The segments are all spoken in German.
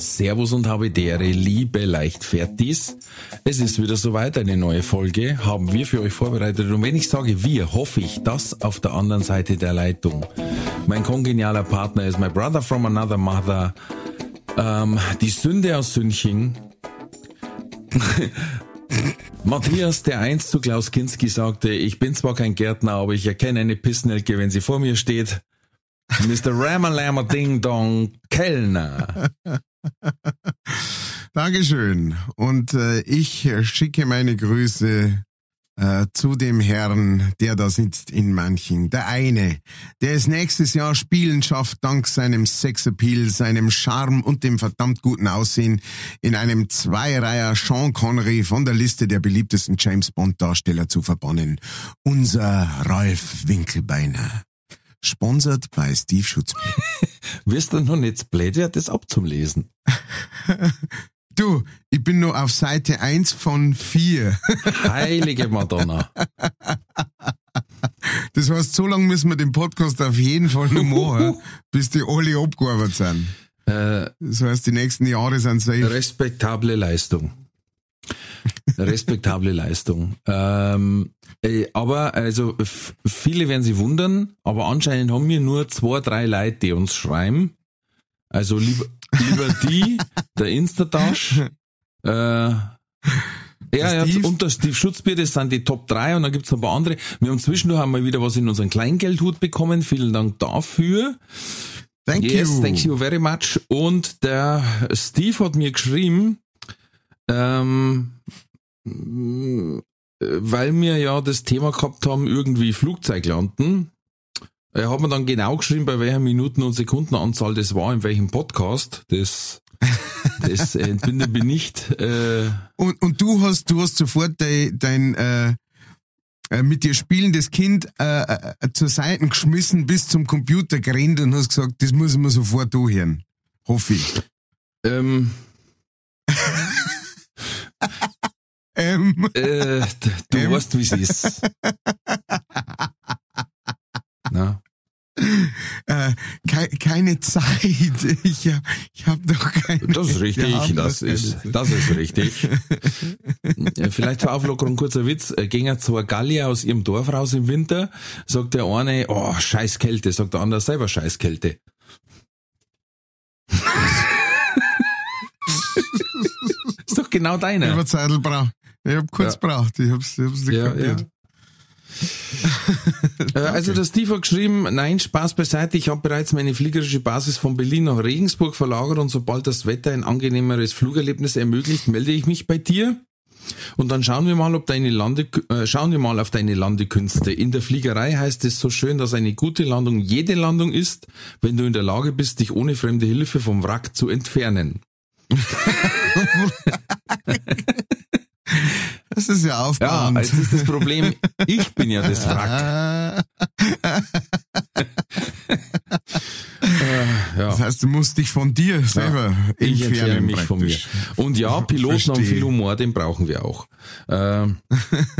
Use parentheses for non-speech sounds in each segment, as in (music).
Servus und habe dere liebe Leichtfertis. Es ist wieder soweit, eine neue Folge haben wir für euch vorbereitet. Und wenn ich sage wir, hoffe ich, dass auf der anderen Seite der Leitung mein kongenialer Partner ist, my brother from another mother, ähm, die Sünde aus Sünching, (laughs) Matthias, der einst zu Klaus Kinski sagte, ich bin zwar kein Gärtner, aber ich erkenne eine Pissnelke, wenn sie vor mir steht. Mr. Ramalama Ding Dong Kellner. (laughs) Dankeschön. Und äh, ich schicke meine Grüße äh, zu dem Herrn, der da sitzt in Manchen. Der eine, der es nächstes Jahr spielen schafft, dank seinem Sexappeal, seinem Charme und dem verdammt guten Aussehen in einem Zweireiher Sean Connery von der Liste der beliebtesten James Bond Darsteller zu verbannen. Unser Ralf Winkelbeiner. Sponsert bei Steve Schutzbier. (laughs) Wirst du noch nicht blöd, das abzulesen? (laughs) Du, ich bin nur auf Seite 1 von 4. (laughs) Heilige Madonna. Das heißt, so lange müssen wir den Podcast auf jeden Fall noch machen, bis die alle abgearbeitet sind. Äh, Das heißt, die nächsten Jahre sind safe. respektable Leistung. Respektable Leistung. Ähm, äh, aber also viele werden sich wundern, aber anscheinend haben wir nur zwei, drei Leute, die uns schreiben. Also lieber, lieber die, der Instatasch, äh, ja, ja, und der Steve Schutzbier, das sind die Top 3 und dann gibt's noch ein paar andere. Wir haben zwischendurch einmal wieder was in unseren Kleingeldhut bekommen. Vielen Dank dafür. Thank yes, you. thank you very much. Und der Steve hat mir geschrieben, ähm, weil wir ja das Thema gehabt haben, irgendwie Flugzeug landen. Er hat mir dann genau geschrieben, bei welcher Minuten- und Sekundenanzahl das war, in welchem Podcast. Das, das (laughs) entbinde mir nicht. Äh, Und, und du hast, du hast sofort dein, dein äh, äh, mit dir spielendes Kind äh, äh, zur Seite geschmissen, bis zum Computer gerannt und hast gesagt, das muss ich mir sofort anhören. Hoffe ich. ähm, (laughs) Ähm, äh, du Ähm. weißt, wie es ist. (laughs) Na? äh, kei keine Zeit. (laughs) Ich hab, ich hab doch keine. Das ist richtig, haben das ist, das ist richtig. Ja, Vielleicht zur Auflockerung kurzer Witz. Äh, Gehen zwei Gallier aus ihrem Dorf raus im Winter, sagt der eine, oh, scheiß Kälte, sagt der andere selber scheiß Kälte. ist doch genau deiner. hab Zeitl braucht. Ich hab kurz Ja. braucht. Ich hab's, ich hab's nicht Ja, kapiert. (laughs) Äh, Also der Steve hat geschrieben, nein, Spaß beiseite, ich habe bereits meine fliegerische Basis von Berlin nach Regensburg verlagert und sobald das Wetter ein angenehmeres Flugerlebnis ermöglicht, melde ich mich bei dir. Und dann schauen wir mal, ob deine Lande, äh, schauen wir mal auf deine Landekünste. In der Fliegerei heißt es so schön, dass eine gute Landung jede Landung ist, wenn du in der Lage bist, dich ohne fremde Hilfe vom Wrack zu entfernen. (laughs) (laughs) Das ist ja Ja, aufbauend. jetzt ist das Problem, ich bin ja das (laughs) Wrack. (laughs) Äh, ja. Das heißt, du musst dich von dir selber Ich entfernen. entferne mich von mir. Und ja, Piloten haben viel Humor, den brauchen wir auch. Ähm,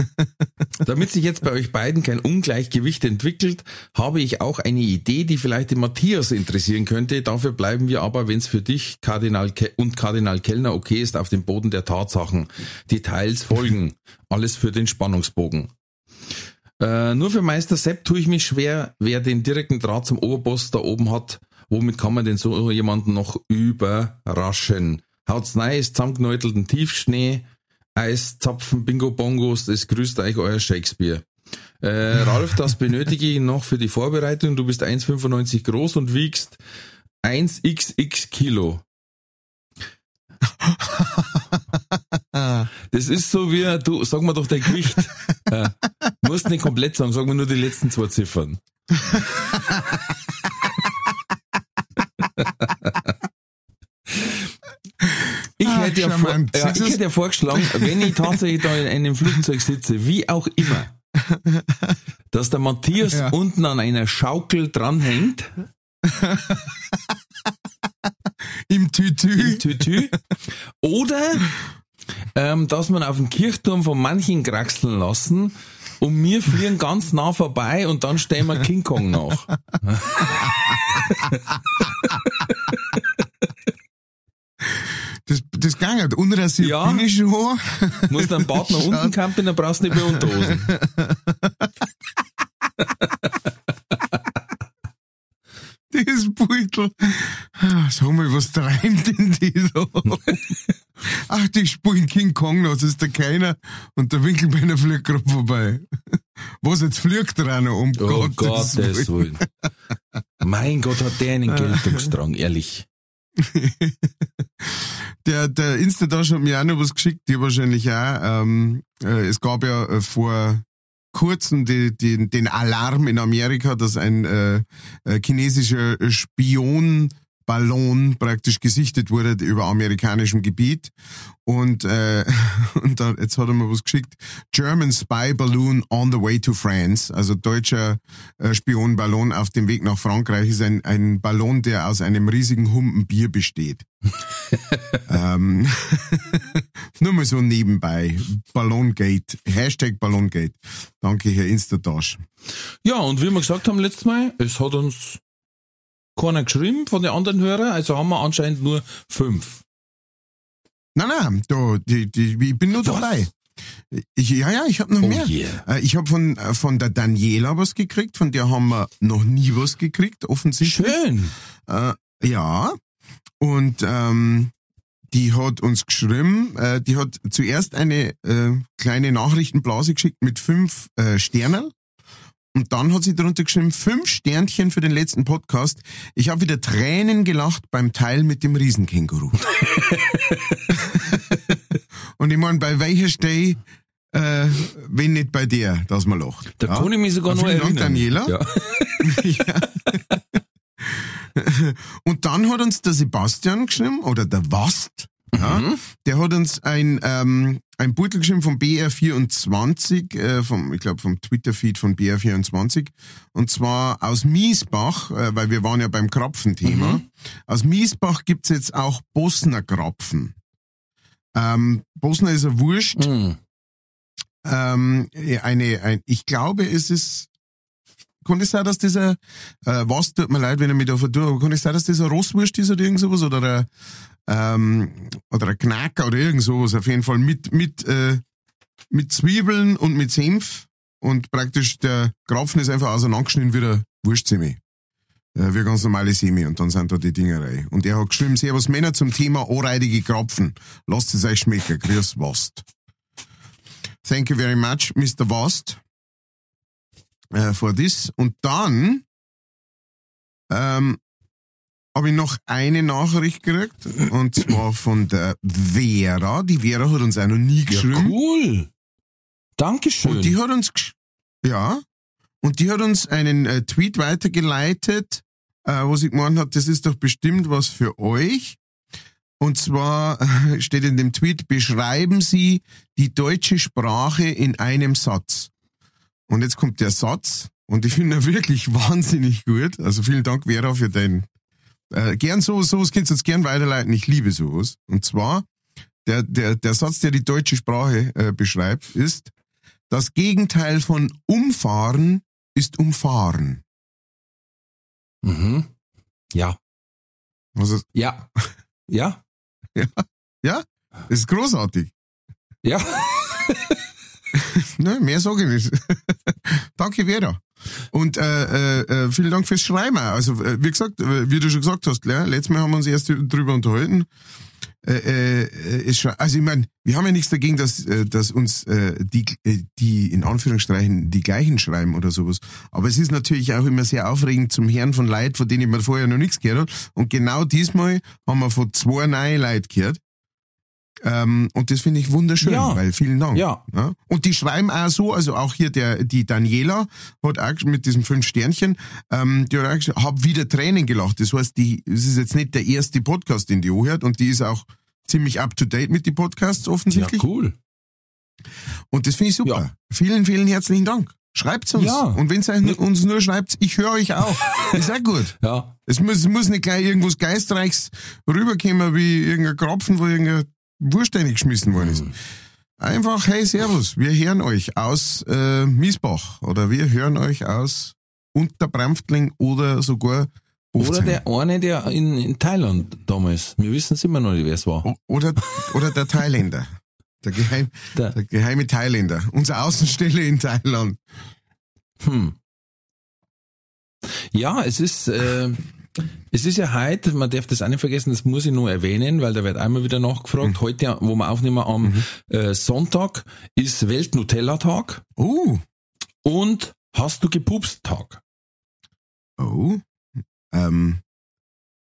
(laughs) damit sich jetzt bei euch beiden kein Ungleichgewicht entwickelt, habe ich auch eine Idee, die vielleicht den Matthias interessieren könnte. Dafür bleiben wir aber, wenn es für dich Kardinal Ke und Kardinal Kellner okay ist, auf dem Boden der Tatsachen. Details folgen. (laughs) Alles für den Spannungsbogen. Äh, nur für Meister Sepp tue ich mich schwer, wer den direkten Draht zum Oberboss da oben hat. Womit kann man denn so jemanden noch überraschen? Haut's rein, ist zusammengenäutelten Tiefschnee, Eis, Zapfen, Bingo Bongos, das grüßt euch euer Shakespeare. Äh, (laughs) Ralf, das benötige ich noch für die Vorbereitung. Du bist 1,95 groß und wiegst 1xx Kilo. Das ist so wie, du, sag mir doch dein Gewicht. (laughs) äh, musst nicht komplett sagen, sag mir nur die letzten zwei Ziffern. Ich, hätte ja vor, ja, ich hätte ja vorgeschlagen, wenn ich tatsächlich da in einem Flugzeug sitze, wie auch immer, (laughs) dass der Matthias Ja. unten an einer Schaukel dranhängt, Im Tütü. im Tütü, oder ähm, dass man auf dem Kirchturm von manchen kraxeln lassen und wir fliegen ganz nah vorbei und dann stellen wir King Kong nach. Das, das ging halt. Unrasiert Ja. bin ich schon. Muss dann Bad nach unten campen, dann brauchst du nicht mehr Unterhosen. Das Beutel. Ah, Sag mal, was treibt denn die so? (laughs) Ach, die spielen King Kong noch, das ist der Keiner und der Winkelbeiner fliegt gerade vorbei. (laughs) Was, jetzt fliegt er auch noch um Oh Gottes Gottes Willen. Willen. Mein Gott, hat der einen (laughs) Geltungsdrang, ehrlich. (laughs) Der, der Instadash hat mir auch noch was geschickt, die wahrscheinlich auch. Ähm, äh, es gab ja äh, vor kurzem die, die, den Alarm in Amerika, dass ein äh, äh, chinesischer Spionballon praktisch gesichtet wurde über amerikanischem Gebiet. Und, äh, (laughs) und da, jetzt hat er mir was geschickt. German Spy Balloon on the way to France. Also deutscher äh, Spionballon auf dem Weg nach Frankreich ist ein, ein Ballon, der aus einem riesigen Humpen Bier besteht. (laughs) ähm, (laughs) nur mal so nebenbei. Ballongate. Hashtag Ballongate. Danke, Herr Instadash. Ja, und wie wir gesagt haben letztes Mal, es hat uns keiner geschrieben von den anderen Hörern, also haben wir anscheinend nur fünf. Nein, nein, da, die, die, ich bin nur Was? dabei. Ich, ja, ja, ich habe noch Oh mehr. yeah. Äh, Ich habe von, äh, von der Daniela was gekriegt, von der haben wir noch nie was gekriegt, offensichtlich. Schön. Äh, ja, und ähm, die hat uns geschrieben, äh, die hat zuerst eine äh, kleine Nachrichtenblase geschickt mit fünf äh, Sternen. Und dann hat sie darunter geschrieben, fünf Sternchen für den letzten Podcast. Ich habe wieder Tränen gelacht beim Teil mit dem Riesenkänguru. (laughs) Und ich meine, bei welcher Stelle, äh, wenn nicht bei der, dass man lacht. Da kann ich mich sogar noch Vielen erinnern. Dank, Daniela. Ja. (laughs) Und dann hat uns der Sebastian geschrieben, oder der Wast, ja, der hat uns ein, ähm, ein Beutel geschrieben vom BR24, äh, vom, ich glaube vom Twitter-Feed von BR24, und zwar aus Miesbach, äh, weil wir waren ja beim Krapfen-Thema. Aus Miesbach gibt's jetzt auch Bosner Krapfen. Ähm, Bosner ist ein Wurst, Hm. ähm, eine, ein, ich glaube, es ist, kann es sein, dass dieser, äh, was tut mir leid, wenn ich mich da vertue, aber kann es sein, dass das ein Rosswurst ist oder irgend sowas, oder ein, ähm, oder ein Knacker oder irgend sowas, auf jeden Fall mit, mit, äh, mit Zwiebeln und mit Senf und praktisch der Krapfen ist einfach auseinandergeschnitten wie der Wurstsemi. Äh, wie ganz normale Semi und dann sind da die Dingerei. Und er hat geschrieben, Servus Männer zum Thema anreidige Krapfen. Lasst es euch schmecken. Grüß Wast. Thank you very much, Mr. Wast, äh, for this. Und dann ähm, habe ich noch eine Nachricht gekriegt, und zwar von der Vera. Die Vera hat uns auch noch nie ja, geschrieben. cool. Dankeschön. Und die hat uns, ja, und die hat uns einen äh, Tweet weitergeleitet, äh, wo sie gemeint hat, das ist doch bestimmt was für euch. Und zwar äh, steht in dem Tweet, beschreiben Sie die deutsche Sprache in einem Satz. Und jetzt kommt der Satz, und ich finde ihn wirklich (laughs) wahnsinnig gut. Also vielen Dank, Vera, für dein, äh, gern so, sowas könnt ihr uns gern weiterleiten. Ich liebe sowas. Und zwar, der, der, der Satz, der die deutsche Sprache äh, beschreibt, ist, das Gegenteil von umfahren ist umfahren. mhm. Ja. Also, Ja. Ja. (laughs) das ist großartig. Ja. (laughs) Ne, mehr sage ich nicht. (laughs) Danke, Vera. Und äh, äh, äh, vielen Dank fürs Schreiben. Also, äh, wie gesagt, äh, wie du schon gesagt hast, Claire, letztes Mal haben wir uns erst drüber unterhalten. Äh, äh, also ich meine, wir haben ja nichts dagegen, dass, dass uns äh, die, die in Anführungsstrichen die gleichen schreiben oder sowas. Aber es ist natürlich auch immer sehr aufregend zum Hören von Leuten, von denen man vorher noch nichts gehört hat. Und genau diesmal haben wir von zwei neuen Leuten gehört. Ähm, und das finde ich wunderschön, Ja. weil vielen Dank. Ja. Ja? Und die schreiben auch so, also auch hier der, die Daniela hat auch mit diesem fünf Sternchen, ähm, die hat auch gesagt, hab wieder Tränen gelacht. Das heißt, die, es ist jetzt nicht der erste Podcast, den die hört und die ist auch ziemlich up to date mit den Podcasts Ja, offensichtlich. cool. Und das finde ich super. Ja. Vielen, vielen herzlichen Dank. Schreibt's uns. Ja. Und wenn ihr uns nur schreibt, ich höre euch auch. (laughs) ist auch gut. Ja. Es muss, es muss nicht gleich irgendwas Geistreichs rüberkommen wie irgendein Kropfen, wo irgendein Wurst geschmissen worden ist. Einfach, hey, servus, wir hören euch aus äh, Miesbach oder wir hören euch aus Unterbramftling oder sogar Oder der eine, der in, in Thailand damals. Wir wissen es immer noch nicht, wer es war. O- oder, oder der Thailänder. Der, Geheim, Der- der geheime Thailänder. Unsere Außenstelle in Thailand. Hm. Ja, es ist, äh, es ist ja heute, man darf das auch nicht vergessen, das muss ich nur erwähnen, weil da wird einmal wieder nachgefragt. Heute, wo wir aufnehmen am äh, Sonntag, ist Welt-Nutella-Tag Oh, und Hast du gepupst Tag? oh. Ähm,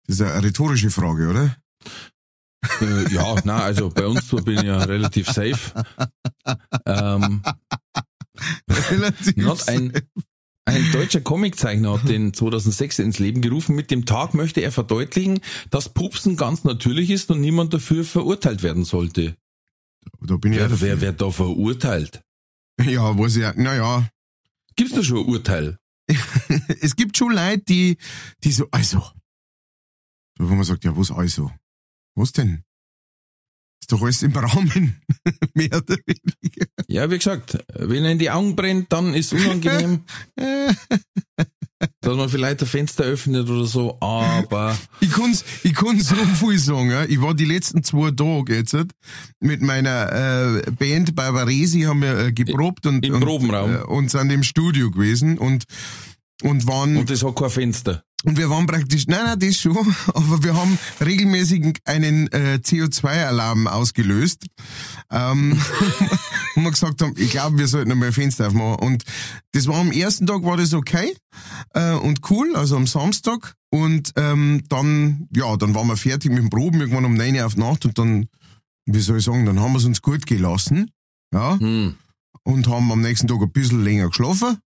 das ist eine rhetorische Frage, oder? Äh, ja, na, also bei uns so bin ich ja relativ safe. Ähm, (laughs) Relativ. Hat ein, ein deutscher Comiczeichner hat den 2006 ins Leben gerufen. Mit dem Tag möchte er verdeutlichen, dass Pupsen ganz natürlich ist und niemand dafür verurteilt werden sollte. da bin ich Wer, wer wird da verurteilt? Ja, weiß ich, naja. Gibt's da schon ein Urteil? (laughs) Es gibt schon Leute, die, die so, also. So, wo man sagt, ja, was also? Was denn? Ist doch alles im Rahmen. (laughs) Mehr oder weniger. Ja, wie gesagt, wenn er in die Augen brennt, dann ist unangenehm, (laughs) dass man vielleicht ein Fenster öffnet oder so, aber Ich kann's, ich kann's so viel sagen. Ich war die letzten zwei Tage jetzt mit meiner äh, Band Barbaresi, haben wir äh, geprobt und, Im und, Probenraum. äh, und sind im Studio gewesen und, und waren und das hat kein Fenster. Und wir waren praktisch, nein, nein, das schon, (laughs) aber wir haben regelmäßig einen äh, CO2-Alarm ausgelöst. Ähm, (laughs) und wir gesagt haben, ich glaube, wir sollten einmal ein Fenster aufmachen. Und das war am ersten Tag war das okay äh, und cool, also am Samstag. Und ähm, dann, ja, dann waren wir fertig mit dem Proben, irgendwann um 9 Uhr auf Nacht und dann, wie soll ich sagen, dann haben wir es uns gut gelassen. Ja Hm. und haben am nächsten Tag ein bisschen länger geschlafen.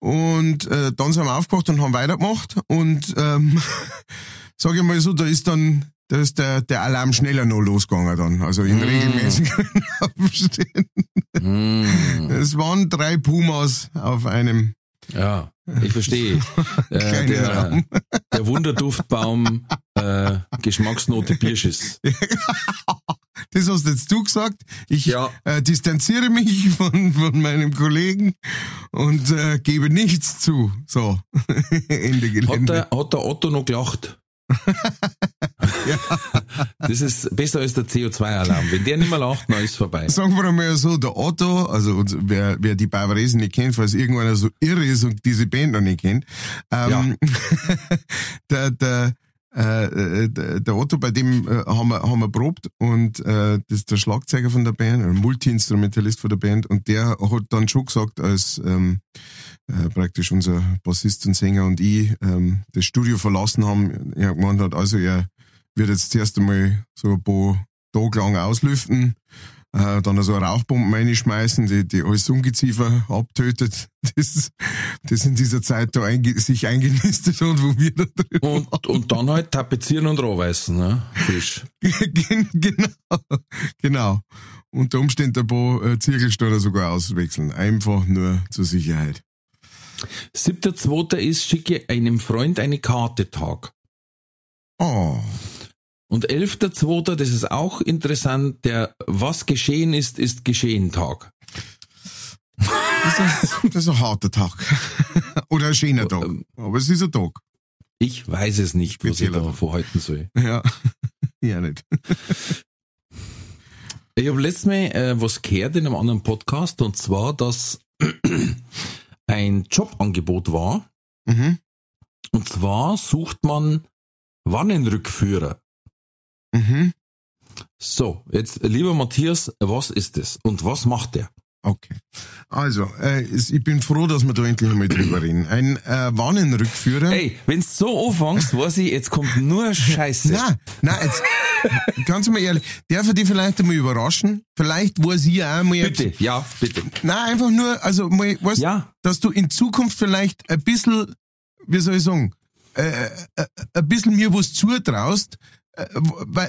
Und äh, dann sind wir aufgewacht und haben weitergemacht. Und ähm, (laughs) sag ich mal so, da ist dann da ist der, der Alarm schneller noch losgegangen dann. Also in Mm. regelmäßigen (laughs) Abständen. Hm. Es waren drei Pumas auf einem Ja, ich verstehe. (laughs) Äh, der, der Wunderduftbaum, äh, Geschmacksnote Birsches. Das hast jetzt du gesagt. Ich Ja. äh, distanziere mich (laughs) von, von meinem Kollegen und äh, gebe nichts zu. So, (laughs) Ende Hat Gelände. der, hat der Otto noch gelacht? (laughs) Das ist besser als der CO2-Alarm. Wenn der nicht mehr lacht, dann ist vorbei. Sagen wir mal so, der Otto, also wer, wer die Barbaresen nicht kennt, falls irgendwann so irre ist und diese Band noch nicht kennt, ähm, der, der, äh, äh, der, Otto, bei dem äh, haben wir, haben wir probt und äh, das ist der Schlagzeuger von der Band, ein Multi-Instrumentalist von der Band und der hat dann schon gesagt, als ähm, äh, praktisch unser Bassist und Sänger und ich ähm, das Studio verlassen haben, er gemeint hat, also er wird jetzt zuerst einmal so ein paar Tage lang auslüften, äh, dann so Rauchbomben reinschmeißen, die, die alles Ungeziefer abtötet, (laughs) das, das in dieser Zeit da einge sich eingenistet hat, wo wir da drin Und, und dann halt tapezieren und rohweißen, ne? Frisch. (laughs) Gen- genau, genau. Unter Umständen ein paar äh, Zirkelsteine sogar auswechseln. Einfach nur zur Sicherheit. Siebter, zweiter ist, schicke einem Freund eine Karte Tag. Oh, Und elfter, zweiter, das ist auch interessant, der Was geschehen ist, ist geschehen Tag. das ist, das ist ein harter Tag. (laughs) Oder ein schöner Tag. Ähm, Aber es ist ein Tag. Ich weiß es nicht, was ich da Tag. vorhalten soll. (laughs) Ja, ja nicht. Ich habe letztes Mal äh, was gehört in einem anderen Podcast und zwar, dass (clears throat) ein Jobangebot war Mhm. und zwar sucht man Wannenrückführer. Mhm. So, jetzt lieber Matthias, was ist das und was macht der? Okay. Also, äh, ich bin froh, dass wir da endlich einmal drüber reden. Ein äh, Warnenrückführer. Ey, wenn's so anfängst, weiß ich, jetzt kommt nur Scheiße. Nein, nein, jetzt, ganz mal ehrlich, darf ich dich vielleicht einmal überraschen? Vielleicht weiß ich auch mal jetzt. Bitte, ja, bitte. Nein, einfach nur, also mal, weißt, Ja, dass du in Zukunft vielleicht ein bisschen, wie soll ich sagen, äh, äh, ein bisschen mir was zutraust, äh,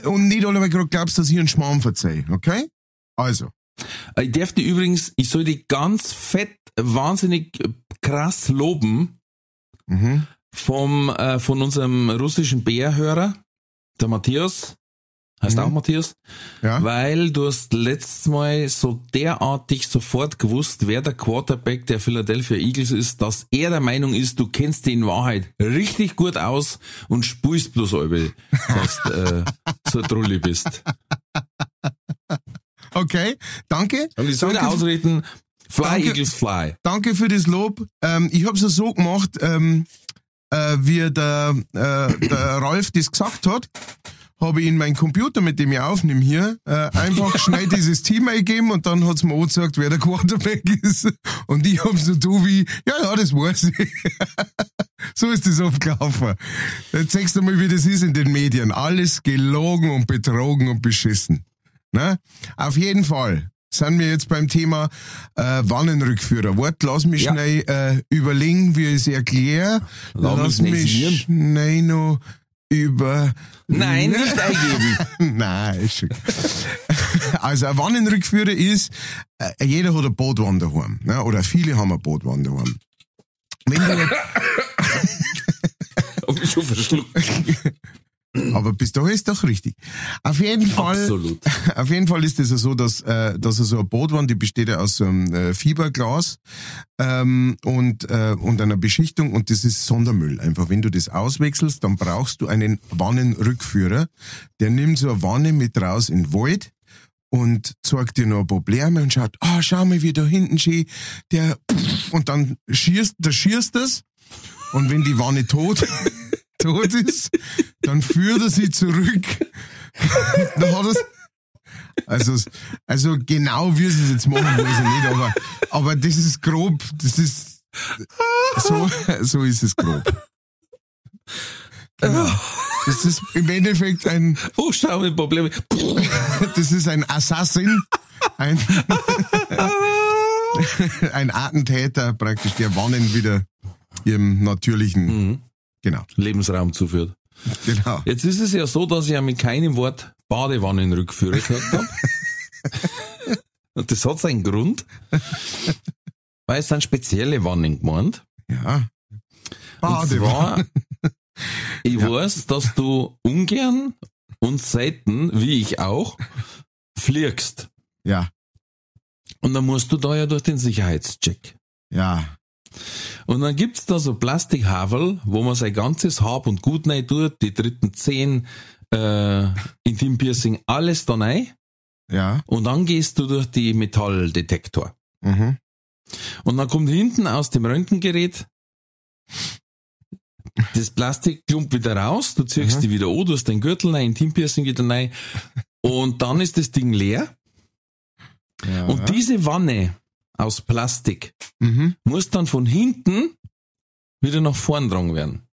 und nicht alle, weil du gerade glaubst, dass ich einen Schmarrn verzeih, okay? Also, Ich darf die übrigens, ich soll die ganz fett, wahnsinnig äh, krass loben mhm. vom, äh, von unserem russischen Bärhörer, der Matthias. Heißt Mhm. auch Matthias? ja, Weil du hast letztes Mal so derartig sofort gewusst, wer der Quarterback der Philadelphia Eagles ist, dass er der Meinung ist, du kennst die in Wahrheit richtig gut aus und spulst bloß alle, dass du äh, so Trulli bist. okay, danke. Und ich soll Danke. ausreden, fly Danke. Eagles fly. Danke für das Lob. Ähm, ich habe es so gemacht, ähm, äh, wie der, äh, der Ralf das gesagt hat, habe ich in meinen Computer, mit dem ich aufnehme hier, äh, einfach (laughs) schnell dieses Team eingegeben und dann hat's mir auch gesagt, wer der Quarterback (laughs) ist. Und ich habe so du wie, ja, ja, das weiß ich. (laughs) so ist das aufgelaufen. Jetzt sagst du mal, wie das ist in den Medien. Alles gelogen und betrogen und beschissen. Ne? Auf jeden Fall sind wir jetzt beim Thema äh, Wannenrückführer. Wart, lass mich Ja. schnell äh, überlegen, wie ich es erkläre. Lass Lass mich schnell noch über... Nein, nicht eingeben. (laughs) Nein, ist schon. Also ein Wannenrückführer ist, äh, jeder hat ein Bootwann daheim. Ne? Oder viele haben ein Bootwann daheim. Wenn du, (laughs) Hab ich schon verschluckt. (laughs) aber bis dahin ist doch richtig. Auf jeden Fall, Absolut. (laughs) auf jeden Fall ist es ja so, dass, äh, dass so eine Bootwand, die besteht ja aus so einem äh, Fiberglas ähm, und, äh, und einer Beschichtung und das ist Sondermüll. Einfach, wenn du das auswechselst, dann brauchst du einen Wannenrückführer. Der nimmt so eine Wanne mit raus in den Wald und zeigt dir noch Probleme und schaut, ah, schau mal, wie da hinten schön, der, und dann schierst, da schierst das und wenn die Wanne tot, (laughs) tot ist, dann führt er sie zurück. (laughs) dann hat er's, also, also genau wie sie es jetzt machen, weiß ich nicht, aber, aber das ist grob, das ist, so, so ist es grob. Genau. Das ist im Endeffekt ein, Buchstabenprobleme. das ist ein Assassin, ein, (laughs) ein Attentäter praktisch, der Wannen wieder ihrem natürlichen, Mhm. Genau, Lebensraum zuführt. genau. Jetzt ist es ja so, dass ich ja mit keinem Wort Badewannenrückführer gesagt habe. (laughs) Und das hat seinen Grund. Weil es sind spezielle Wannen gemeint. Ja. Und Badewanne. zwar, ich weiß, dass du ungern und selten, wie ich auch, fliegst. Ja, Und dann musst du da ja durch den Sicherheitscheck. ja, Und dann gibt's da so Plastikhavel, wo man sein ganzes Hab und Gut rein tut, die dritten zehn äh, Intimpiercing, alles da rein. ja. Und dann gehst du durch die Metalldetektor. Mhm. Und dann kommt hinten aus dem Röntgengerät das Plastikklump wieder raus, du ziehst Mhm. die wieder an, du hast den Gürtel rein, Intimpiercing wieder rein. Und dann ist das Ding leer. ja. Und diese Wanne aus Plastik mhm. muss dann von hinten wieder nach vorn dran werden.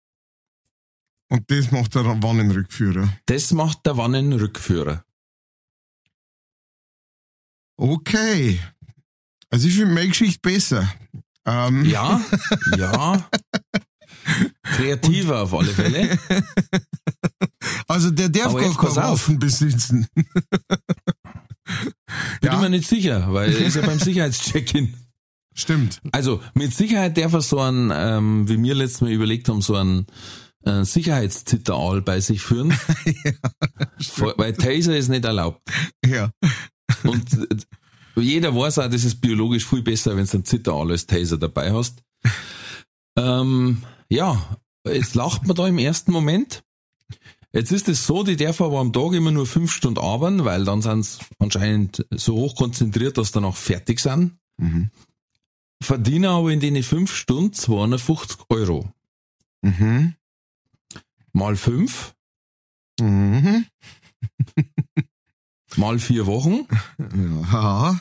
Und das macht der Wannenrückführer. Das macht der Wannenrückführer. Okay. Also ich finde meine Geschichte besser. Ähm, Ja, ja. (laughs) Kreativer auf alle Fälle. (laughs) Also der darf Aber gar jetzt pass keine auf. Waffen besitzen. (laughs) Ja. mir nicht sicher, weil er ist ja beim (laughs) Sicherheitscheck-In. Stimmt. Also mit Sicherheit darf er so einen, ähm, wie wir letztes Mal überlegt haben, so einen äh, Sicherheitszitteral bei sich führen. (laughs) Vor- weil Taser ist nicht erlaubt. Ja. Und äh, jeder weiß auch, das ist biologisch viel besser, wenn du einen Zitteral als Taser dabei hast. Ähm, ja, jetzt lacht man da im ersten Moment. Jetzt ist es so, die darf aber am Tag immer nur fünf Stunden arbeiten, weil dann sind sie anscheinend so hoch konzentriert, dass sie dann auch fertig sind. Mhm. Verdienen aber in den fünf Stunden 250 Euro. Mhm. Mal fünf, Mhm. (laughs) mal vier Wochen. Ja.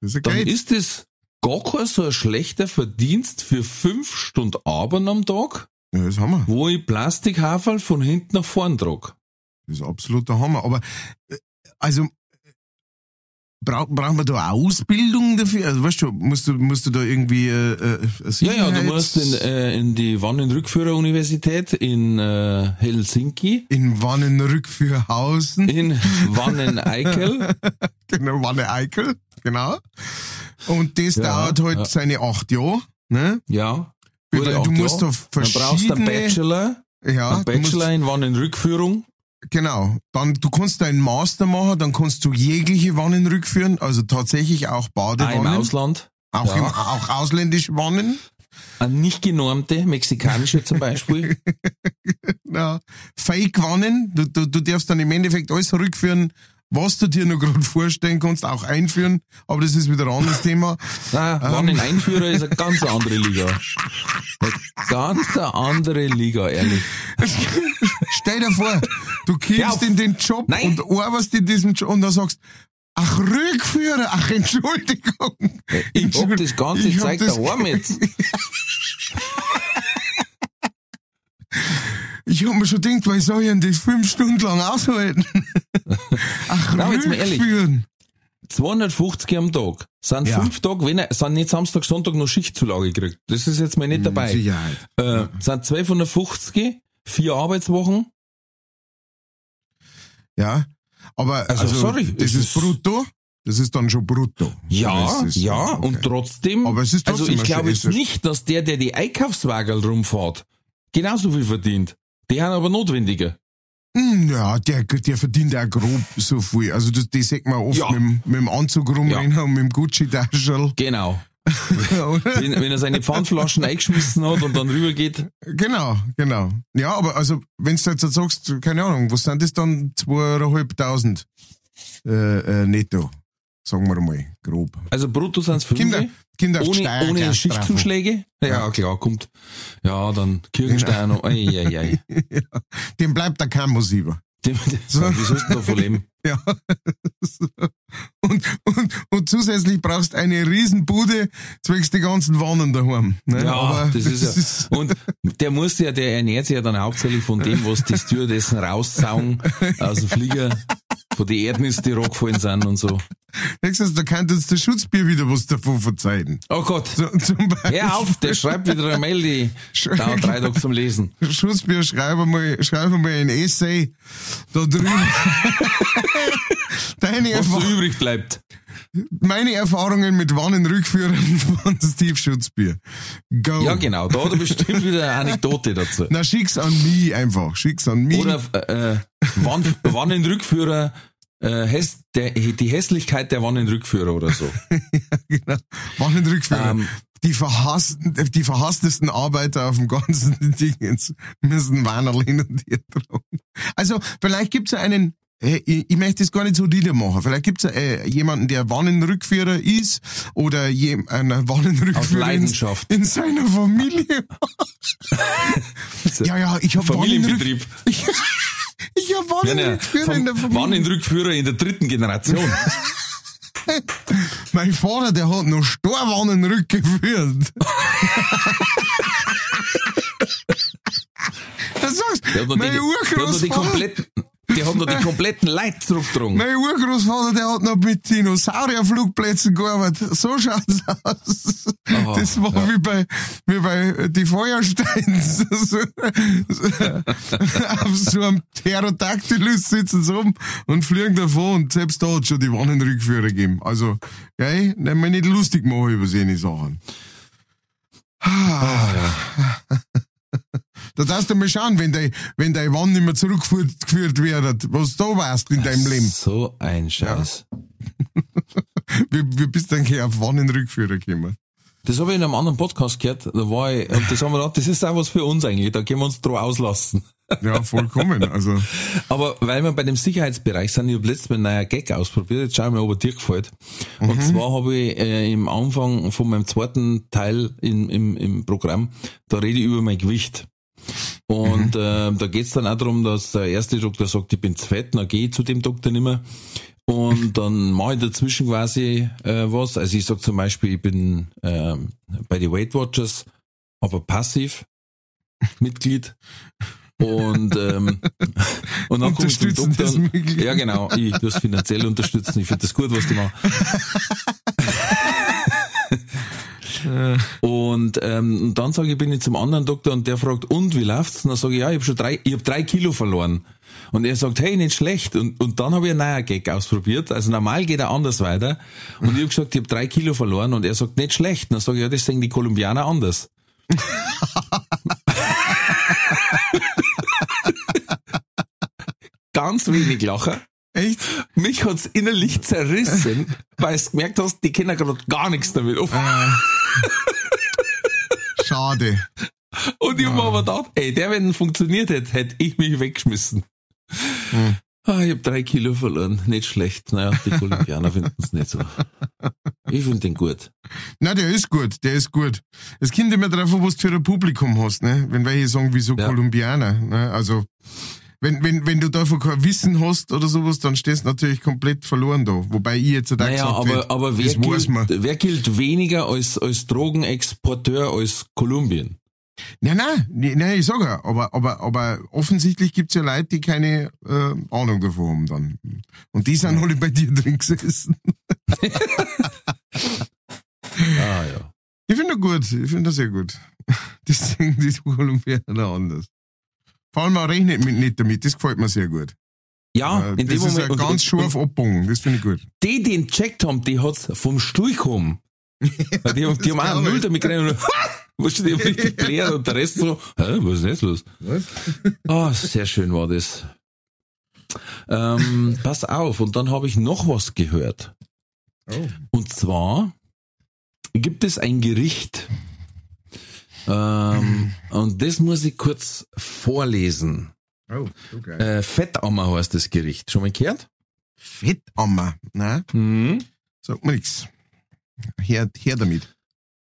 Ist ja Dann ist es gar kein so ein schlechter Verdienst für fünf Stunden Arbeiten am Tag, Ja, das haben wir. wo ich Plastikhaferl von hinten nach vorn trage. Das ist absolut der Hammer. Aber, äh, also, Bra brauchen wir da Ausbildung dafür? Also weißt du, musst du, musst du da irgendwie äh, äh, Ja, ja, du musst in, äh, in die Wannenrückführer-Universität in äh, Helsinki, in Wannenrückführhausen, in Wannen-Eickel. (laughs) genau, Wanne Eickel, genau. Und das Ja, dauert halt ja. seine acht Jahre, ne? Ja. Weil du musst da Dann brauchst du einen verschiedene- Bachelor, Ja, einen Bachelor in Wannenrückführung. genau. Dann, du kannst deinen Master machen, dann kannst du jegliche Wannen rückführen, also tatsächlich auch Auch im Badewannen. Ausland. Auch, Ja. im, auch ausländische Wannen. Eine nicht genormte, mexikanische zum Beispiel. (laughs) Ja, Fake-Wannen. Du, du, du darfst dann im Endeffekt alles rückführen, was du dir noch gerade vorstellen kannst, auch einführen. Aber das ist wieder ein anderes Thema. (laughs) Nein, Wanneneinführer ist eine ganz andere Liga. Eine ganz andere Liga, ehrlich. (laughs) Stell dir vor, du kommst in den Job Nein. und arbeitest in diesem Job und dann sagst, ach, Rückführer, ach, Entschuldigung. Ich hab das ganze Ich Zeug daheim jetzt. (laughs) Ich hab mir schon gedacht, weil soll ich denn das fünf Stunden lang aushalten? (laughs) Ach, Na, jetzt mal ehrlich. Rückführen. 250 am Tag. Sind Ja. fünf Tage, wenn er, sind nicht Samstag, Sonntag noch Schichtzulage gekriegt. Das ist jetzt mal nicht dabei. Sicherheit. Äh, sind 1250, vier Arbeitswochen. Ja, aber Also, also, sorry, das ist ist- brutto. Das ist dann schon brutto. Ja, Das ist- ja, okay. und trotzdem, Aber es ist also trotzdem ich ein glaube jetzt nicht, dass der, der die Einkaufswagen rumfährt, genauso viel verdient. Die haben aber notwendiger. Hm, Ja, der, der verdient auch grob so viel. Also das, das sieht man oft Ja. mit, dem- mit dem Anzug rumrennen und mit dem Gucci-Taschel. Genau. (laughs) Wenn, wenn er seine Pfandflaschen (laughs) eingeschmissen hat und dann rübergeht, genau, genau. Ja, aber also, wenn du jetzt sagst, keine Ahnung, was sind das dann? Zweieinhalbtausend äh, äh, netto, sagen wir mal, grob. also brutto sind es fünf. Kinder, Kinder ohne, ohne Schichtzuschläge? Ja, Ja. klar, kommt. Ja, dann Kirchensteuer noch. Ei, ei, ei. (laughs) drauf. Dem bleibt der Campus über. Dem- So, wie sollst du davon leben? Ja. (laughs) (laughs) und, und, und zusätzlich brauchst eine Riesenbude zwecks die ganzen Wannen daheim. Ne? Ja, Aber das ist ja. Und der muss ja, der ernährt sich ja dann hauptsächlich von dem, was die Stewardessen raussaugen aus dem Flieger, von den Erdnüsse, die runtergefallen sind und so. Nächstes, da kann uns der Schutzbier wieder was davon verzeihen. Oh Gott. So. Hör auf, der schreibt wieder eine Mail, die dauert drei Tage zum Lesen. Schutzbier, schreibe mal, schreibe mal ein Essay da drüben. (laughs) Deine Was so übrig bleibt. meine Erfahrungen mit Wannenrückführern (laughs) von Steve Schutzbier. Go. Ja, genau, da hat er bestimmt wieder eine Anekdote dazu. Na, schick's an mich einfach. Schick's an mich. Oder äh, Wann, Wannenrückführer, äh, häss, der, die Hässlichkeit der Wannenrückführer oder so. (laughs) genau. Wannenrückführer. Ähm, die verhassten, die verhasstesten Arbeiter auf dem ganzen (laughs) Dingens müssen Wannerl hin und her tragen. Also, vielleicht gibt's ja einen, äh, ich, ich möchte es gar nicht so niedermachen. Vielleicht gibt's ja äh, jemanden, der Wannenrückführer ist oder je, einen Aus Wannenrückführer in, in seiner Familie. (laughs) ja, ja, ich habe Wannenrück, Familienbetrieb. ich, ich habe Ja, ne, Wannenrückführer in der Familie. Wannenrückführer in der dritten Generation. (laughs) Mein Vater, der hat noch Storwannen rückgeführt. (laughs) das sagst Der hat noch, die, hat noch die kompletten, Leute zurückgetragen. mein Urgroßvater, der hat noch mit Dinosaurierflugplätzen gearbeitet. So schaut's aus. Aha, das war wie bei, wie bei die Feuersteins. So, (laughs) auf so einem Pterodactylus sitzen sie rum und fliegen davon und selbst da hat schon die Wannenrückführer gegeben. Also, gell, nicht mal nicht lustig machen über solche Sachen. (laughs) Da darfst du mal schauen, wenn dein, wenn dein Wann nicht mehr zurückgeführt geführt wird, was du warst in deinem Leben. So ein Scheiß. (laughs) Wie, wie bist du eigentlich auf Wannenrückführer gekommen? Das habe ich in einem anderen Podcast gehört. Da war ich, und das haben wir gedacht, das ist auch was für uns eigentlich. Da können wir uns drauf auslassen. Ja, vollkommen. Also, (laughs) Aber weil wir bei dem Sicherheitsbereich sind, ich habe letztes Mal einen neuen Gag ausprobiert, jetzt schauen wir, ob er dir gefällt. Und zwar habe ich äh, im Anfang von meinem zweiten Teil im, im, im Programm, da rede ich über mein Gewicht. Und äh, da geht's dann auch darum, dass der erste Doktor sagt, ich bin zu fett, dann gehe ich zu dem Doktor nicht mehr. Und dann mache ich dazwischen quasi äh, was. Also ich sag zum Beispiel, ich bin ähm, bei den Weight Watchers, aber passiv Mitglied. Und, ähm, (laughs) und dann komme ich zum Doktor. das. Ja, genau. Ich es finanziell unterstützen. Ich finde das gut, was die (laughs) machen. Und, ähm, und dann sage ich, bin ich zum anderen Doktor und der fragt, und wie läuft's? Und dann sage ich, ja, ich habe schon drei, ich habe drei Kilo verloren. Und er sagt, hey, nicht schlecht. Und, und dann habe ich einen neuen Gag ausprobiert. Also normal geht er anders weiter. Und ich habe gesagt, ich habe drei Kilo verloren. Und er sagt, nicht schlecht. Und dann sage ich, ja, das sehen die Kolumbianer anders. (laughs) Ganz wenig Lacher. Echt? Mich hat's innerlich zerrissen, (laughs) weil du gemerkt hast, die kennen gerade gar nichts damit. auf. Äh, schade. Und ich hab mir aber gedacht, ey, der, wenn funktioniert hätte, hätte ich mich weggeschmissen. Hm. Ah, ich hab drei Kilo verloren. Nicht schlecht. Naja, die Kolumbianer (laughs) finden es nicht so. Ich finde den gut. Na, der ist gut, der ist gut. Es kommt immer drauf an, was du für ein Publikum hast, ne? Wenn welche sagen, wieso Ja. Kolumbianer, ne? Also, wenn, wenn, wenn du davon kein Wissen hast oder sowas, dann stehst du natürlich komplett verloren da. Wobei ich jetzt auch Naja, gesagt aber, aber wer, gilt, wer gilt weniger als, als Drogenexporteur als Kolumbien? Nein, nein, nein, ich sage ja, aber, aber, aber offensichtlich gibt's ja Leute, die keine äh, Ahnung davon haben dann. Und die sind alle bei dir drin gesessen. (laughs) Ah, ja. Ich finde das gut, ich finde das sehr gut. Das sehen die Kolumbianer anders. Vor allem auch rechnet mit nicht damit, das gefällt mir sehr gut. Ja, Äh, in dem das ist Moment. ein und- ganz und- scharf abbogen, das finde ich gut. die, die ihn checkt haben, die hat's vom Stuhl gekommen. (laughs) Weil die, haben- die haben auch null ich. damit geredet. Was (laughs) die haben (laughs) richtig blärt und der Rest so, hä, was ist jetzt los? Ah, sehr schön war das. Ähm, pass auf, und dann habe ich noch was gehört. Oh. Und zwar gibt es ein Gericht. Ähm, und das muss ich kurz vorlesen. Oh, okay. Äh, Fettammer heißt das Gericht. Schon mal gehört? Fettammer, ne? Mhm. Sagt mir nix. Her, her damit.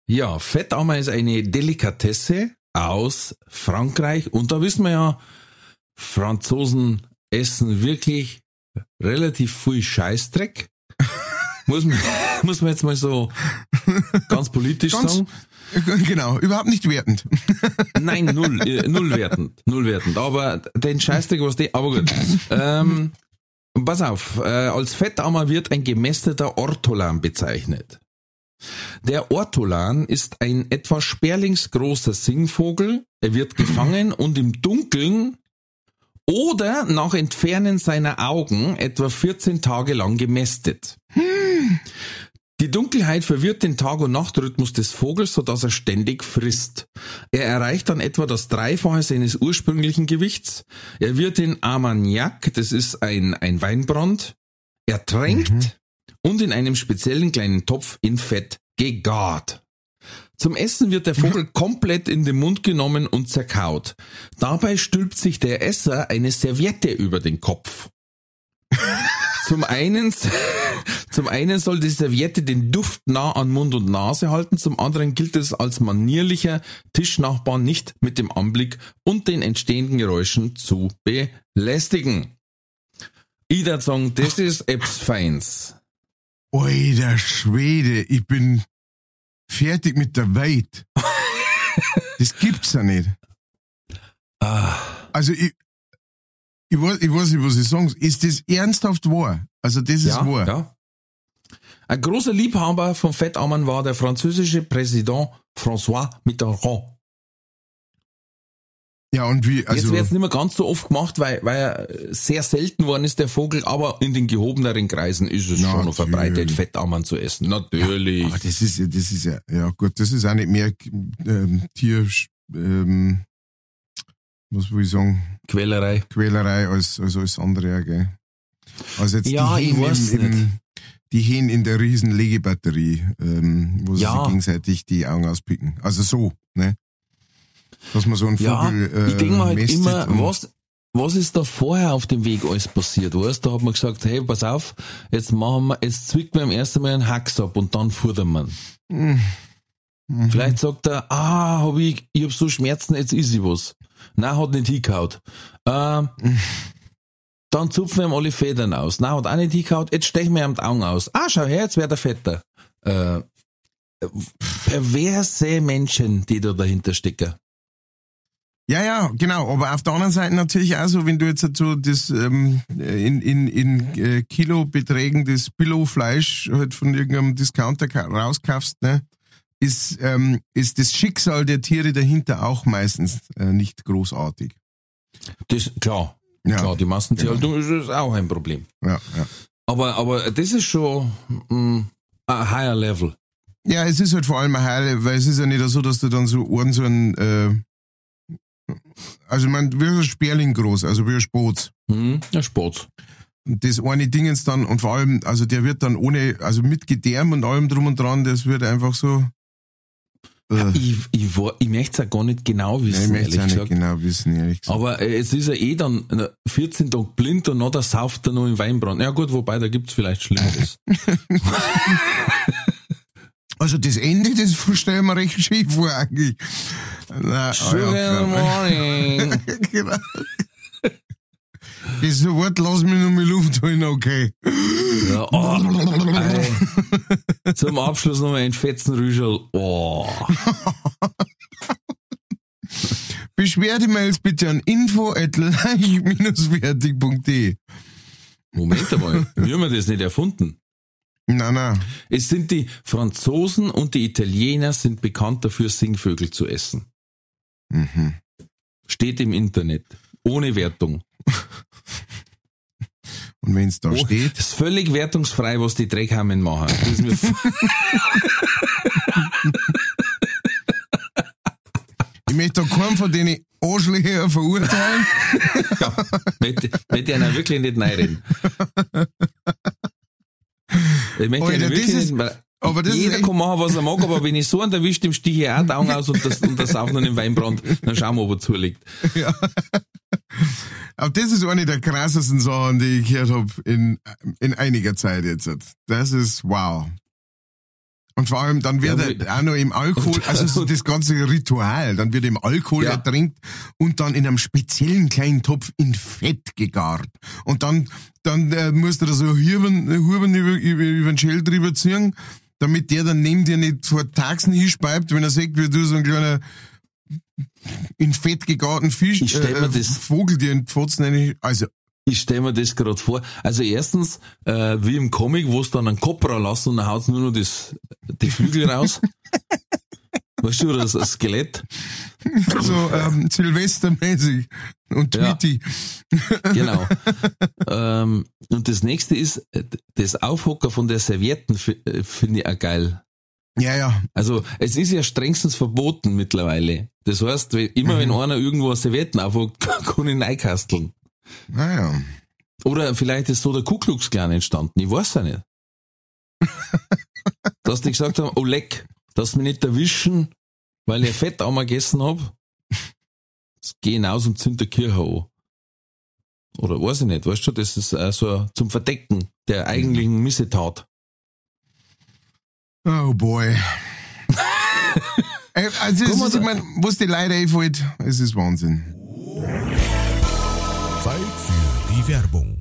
Ja, Fettammer ist eine Delikatesse aus Frankreich und da wissen wir ja, Franzosen essen wirklich relativ viel Scheißdreck. (laughs) muss, man, (laughs) muss man jetzt mal so ganz politisch Ganz- sagen. (laughs) Genau, überhaupt nicht wertend. (laughs) Nein, null, äh, null wertend, null wertend. Aber den Scheißdreck, was die, aber gut. Ähm, pass auf, äh, als Fettammer wird ein gemästeter Ortolan bezeichnet. Der Ortolan ist ein etwa sperlingsgroßer Singvogel. Er wird gefangen (laughs) und im Dunkeln oder nach Entfernen seiner Augen etwa 14 Tage lang gemästet. Die Dunkelheit verwirrt den Tag- und Nachtrhythmus des Vogels, sodass er ständig frisst. Er erreicht dann etwa das Dreifache seines ursprünglichen Gewichts. Er wird in Armagnac, das ist ein, ein Weinbrand, ertränkt und in einem speziellen kleinen Topf in Fett gegart. Zum Essen wird der Vogel komplett in den Mund genommen und zerkaut. Dabei stülpt sich der Esser eine Serviette über den Kopf. (laughs) Zum einen, (laughs) zum einen soll die Serviette den Duft nah an Mund und Nase halten, zum anderen gilt es als manierlicher Tischnachbar nicht mit dem Anblick und den entstehenden Geräuschen zu belästigen. Würd sagen, das ist Apps Feins. Alter Schwede, ich bin fertig mit der Welt. (laughs) das gibt's ja nicht. Ah, Also ich, ich, weiß, ich weiß nicht, was ich sagen soll. Ist das ernsthaft wahr? Also das ist ja, wahr. ja. Ein großer Liebhaber von Fettammern war der französische Präsident François Mitterrand. Ja, und wie, Jetzt also, wird es nicht mehr ganz so oft gemacht, weil, weil er sehr selten worden ist, der Vogel, aber in den gehobeneren Kreisen ist es schon noch verbreitet, Natürlich. Fettammern zu essen. Natürlich. aber das ist ja, das ist ja, ja gut, das ist auch nicht mehr ähm, Tier, ähm, was will ich sagen, Quälerei. Quälerei als, als alles andere, gell? Also jetzt Ja, die ich Hähne weiß im, nicht. im, die Hähne in der riesen Legebatterie, ähm, wo sie Ja. sich gegenseitig die Augen auspicken. Also so, ne? Dass man so einen Ja, Vogel äh, ich denke mir halt immer, was, was ist da vorher auf dem Weg alles passiert, weißt? Da hat man gesagt, hey, pass auf, jetzt machen wir, jetzt zwickt man am ersten Mal einen Hax ab und dann futtern man. Mhm. Vielleicht sagt er, ah, hab ich, ich hab so Schmerzen, jetzt ist ich was. Nein, hat nicht hingehaut. Ähm, dann zupfen wir ihm alle Federn aus. Nein, hat auch nicht hingehaut, jetzt stechen wir ihm die Augen aus. Ah, schau her, jetzt wird er fetter. Äh, perverse Menschen, die da dahinter stecken. Ja, ja, genau. Aber auf der anderen Seite natürlich auch so, wenn du jetzt so das ähm, in, in, in äh, Kilobeträgen das Billo-Fleisch halt von irgendeinem Discounter ka- rauskaufst, ne, ist, ähm, ist das Schicksal der Tiere dahinter auch meistens äh, nicht großartig. Das, klar, Ja. klar, die Massentierhaltung ist, ist auch ein Problem. Ja, ja. Aber, aber das ist schon mm, a higher level. Ja, es ist halt vor allem eine Heile, weil es ist ja nicht so, dass du dann so Ohren so ein, äh, also man wie ein Sperling groß, also wie ein Spatz. Hm? Ja, Sport. Und das eine Dingens dann, und vor allem, also der wird dann ohne, also mit Gedärm und allem drum und dran, das wird einfach so. Äh, Ich, ich, war- ich möchte es ja gar nicht genau ja, ich wissen, möchte es nicht genau wissen, ehrlich gesagt. Aber äh, jetzt ist er eh dann äh, 14 Tage blind und noch da sauft er noch im Weinbrand. Ja gut, wobei, da gibt's vielleicht Schlimmeres. (laughs) Also das Ende, das stellen wir recht schief vor eigentlich. Na, Sugar in the morning. (laughs) genau. Das Wort lass mich nur mit Luft holen, okay. Ja, oh. Zum Abschluss noch ein fetzen Rüschel. Oh. (laughs) Beschwerdemails bitte an info@leicht-fertig.de. Moment einmal, wir haben das nicht erfunden. Na, na. Es sind die Franzosen und die Italiener sind bekannt dafür, Singvögel zu essen. Mhm. Steht im Internet. Ohne Wertung. (laughs) Und wenn's da Oh, steht, ist völlig wertungsfrei, was die Dreckhammen machen. (laughs) Ich möchte da keinen von denen Arschlöcher verurteilen. möchte, möchte ich einer wirklich nicht reinreden. Ich möchte Alter, wirklich ist- nicht, aber das jeder kann machen, was er mag, aber wenn ich so einen erwischt, dem Stich ich auch die Augen aus und das, und das Saufen an den Weinbrand, dann schauen wir, ob er zulegt. Aber das ist eine der krassesten Sachen, die ich gehört habe in, in einiger Zeit jetzt. Das ist wow. Und vor allem, dann wird Ja, er auch noch im Alkohol, (laughs) also so das ganze Ritual, dann wird im Alkohol Ja. ertrinkt und dann in einem speziellen kleinen Topf in Fett gegart. Und dann, dann äh, musst du da so Hurben, Hurben über, über, über den Schell drüber ziehen, damit der dann neben dir nicht vor Taxen hinspeibt, wenn er sieht, wie du so ein kleiner in Fett gegarten Fisch, Ich stell mir äh, das- Vogel dir in die Pfotzen rein- Also, Ich stelle mir das gerade vor. Also erstens, äh, wie im Comic, wo es dann einen Kopf lassen und dann haut's nur noch das, die Flügel raus. (laughs) weißt du, oder das, das Skelett. so ähm, Silvestermäßig und Ja. Tweety. (laughs) Genau. ähm, und das nächste ist, äh, das Aufhocker von der Servietten äh, finde ich auch geil. Ja, ja. Also es ist ja strengstens verboten mittlerweile. Das heißt, immer wenn einer irgendwo Servietten aufhockt, (laughs) kann ich ihn einkasteln. Naja. Oder vielleicht ist so der Ku Klux Klan entstanden. Ich weiß ja nicht. (laughs) dass die gesagt haben, oh leck, dass mich nicht erwischen, weil ich Fett einmal gegessen hab. Jetzt geh hinaus und zünd der Kirche an. Oder weiß ich nicht, weißt du, das ist äh, so zum Verdecken der eigentlichen Missetat. Oh boy. (laughs) Also, Guck mal ist, ich mein, was die Leute einfällt, es ist Wahnsinn. Zeit für die Werbung.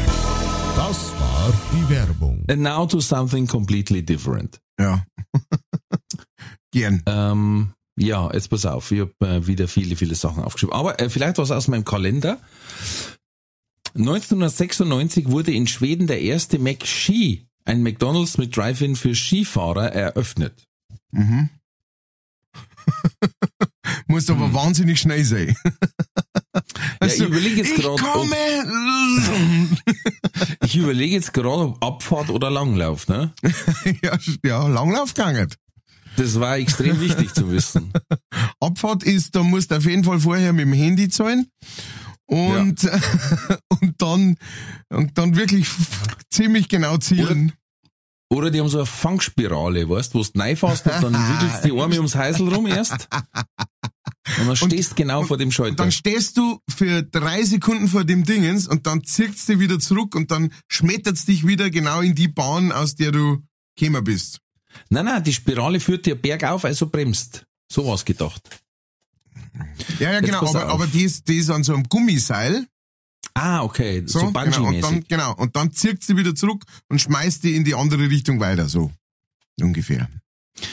War die Werbung. And now to something completely different. Ja. (laughs) Gern. Ähm, ja, jetzt pass auf, ich habe äh, wieder viele, viele Sachen aufgeschrieben. Aber äh, vielleicht was aus meinem Kalender. 1996 wurde in Schweden der erste McSki, ein McDonalds mit Drive-In für Skifahrer, eröffnet. Mhm. (laughs) Muss aber wahnsinnig schnell sein. Ja, ich überlege jetzt ich gerade, ob, komme. (laughs) ich überlege jetzt gerade, ob Abfahrt oder Langlauf, ne? (laughs) ja, ja, Langlauf gegangen. Das war extrem wichtig zu wissen. Abfahrt ist, da musst du auf jeden Fall vorher mit dem Handy zahlen. Und, und dann, und dann wirklich ziemlich genau zielen. Oder die haben so eine Fangspirale, weißt du, wo du reinfährst und dann (laughs) wickelst die Arme ums Häusl rum erst. Und dann stehst genau vor dem Und Schalter. dann stehst du für drei Sekunden vor dem Dingens und dann zirkst du wieder zurück und dann schmettert's dich wieder genau in die Bahn, aus der du gekommen bist. Nein, nein, die Spirale führt dir bergauf, also bremst. So was gedacht. Ja, ja, Jetzt genau, aber, auf. aber die ist, die ist an so einem Gummiseil. Ah, okay, so, So, genau, und dann, genau, und dann zirkt sie wieder zurück und schmeißt die in die andere Richtung weiter, so. Ungefähr.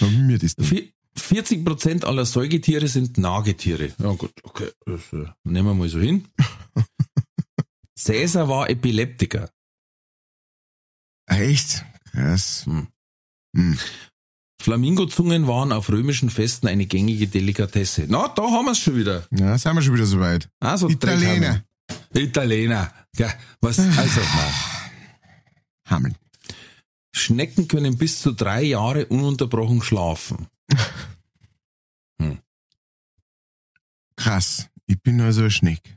Wie mir das. Vi- 40 Prozent aller Säugetiere sind Nagetiere. Ja gut, okay, das äh, nehmen wir mal so hin. (laughs) Cäsar war Epileptiker. Echt? Krass. Hm. Hm. Flamingozungen waren auf römischen Festen eine gängige Delikatesse. Na, da haben wir es schon wieder. Ja, sind wir schon wieder soweit. Also Italiener. Italiener. Ja, was, also, na. Hammeln. Schnecken können bis zu drei Jahre ununterbrochen schlafen. (laughs) Krass. Ich bin also ein Schneck.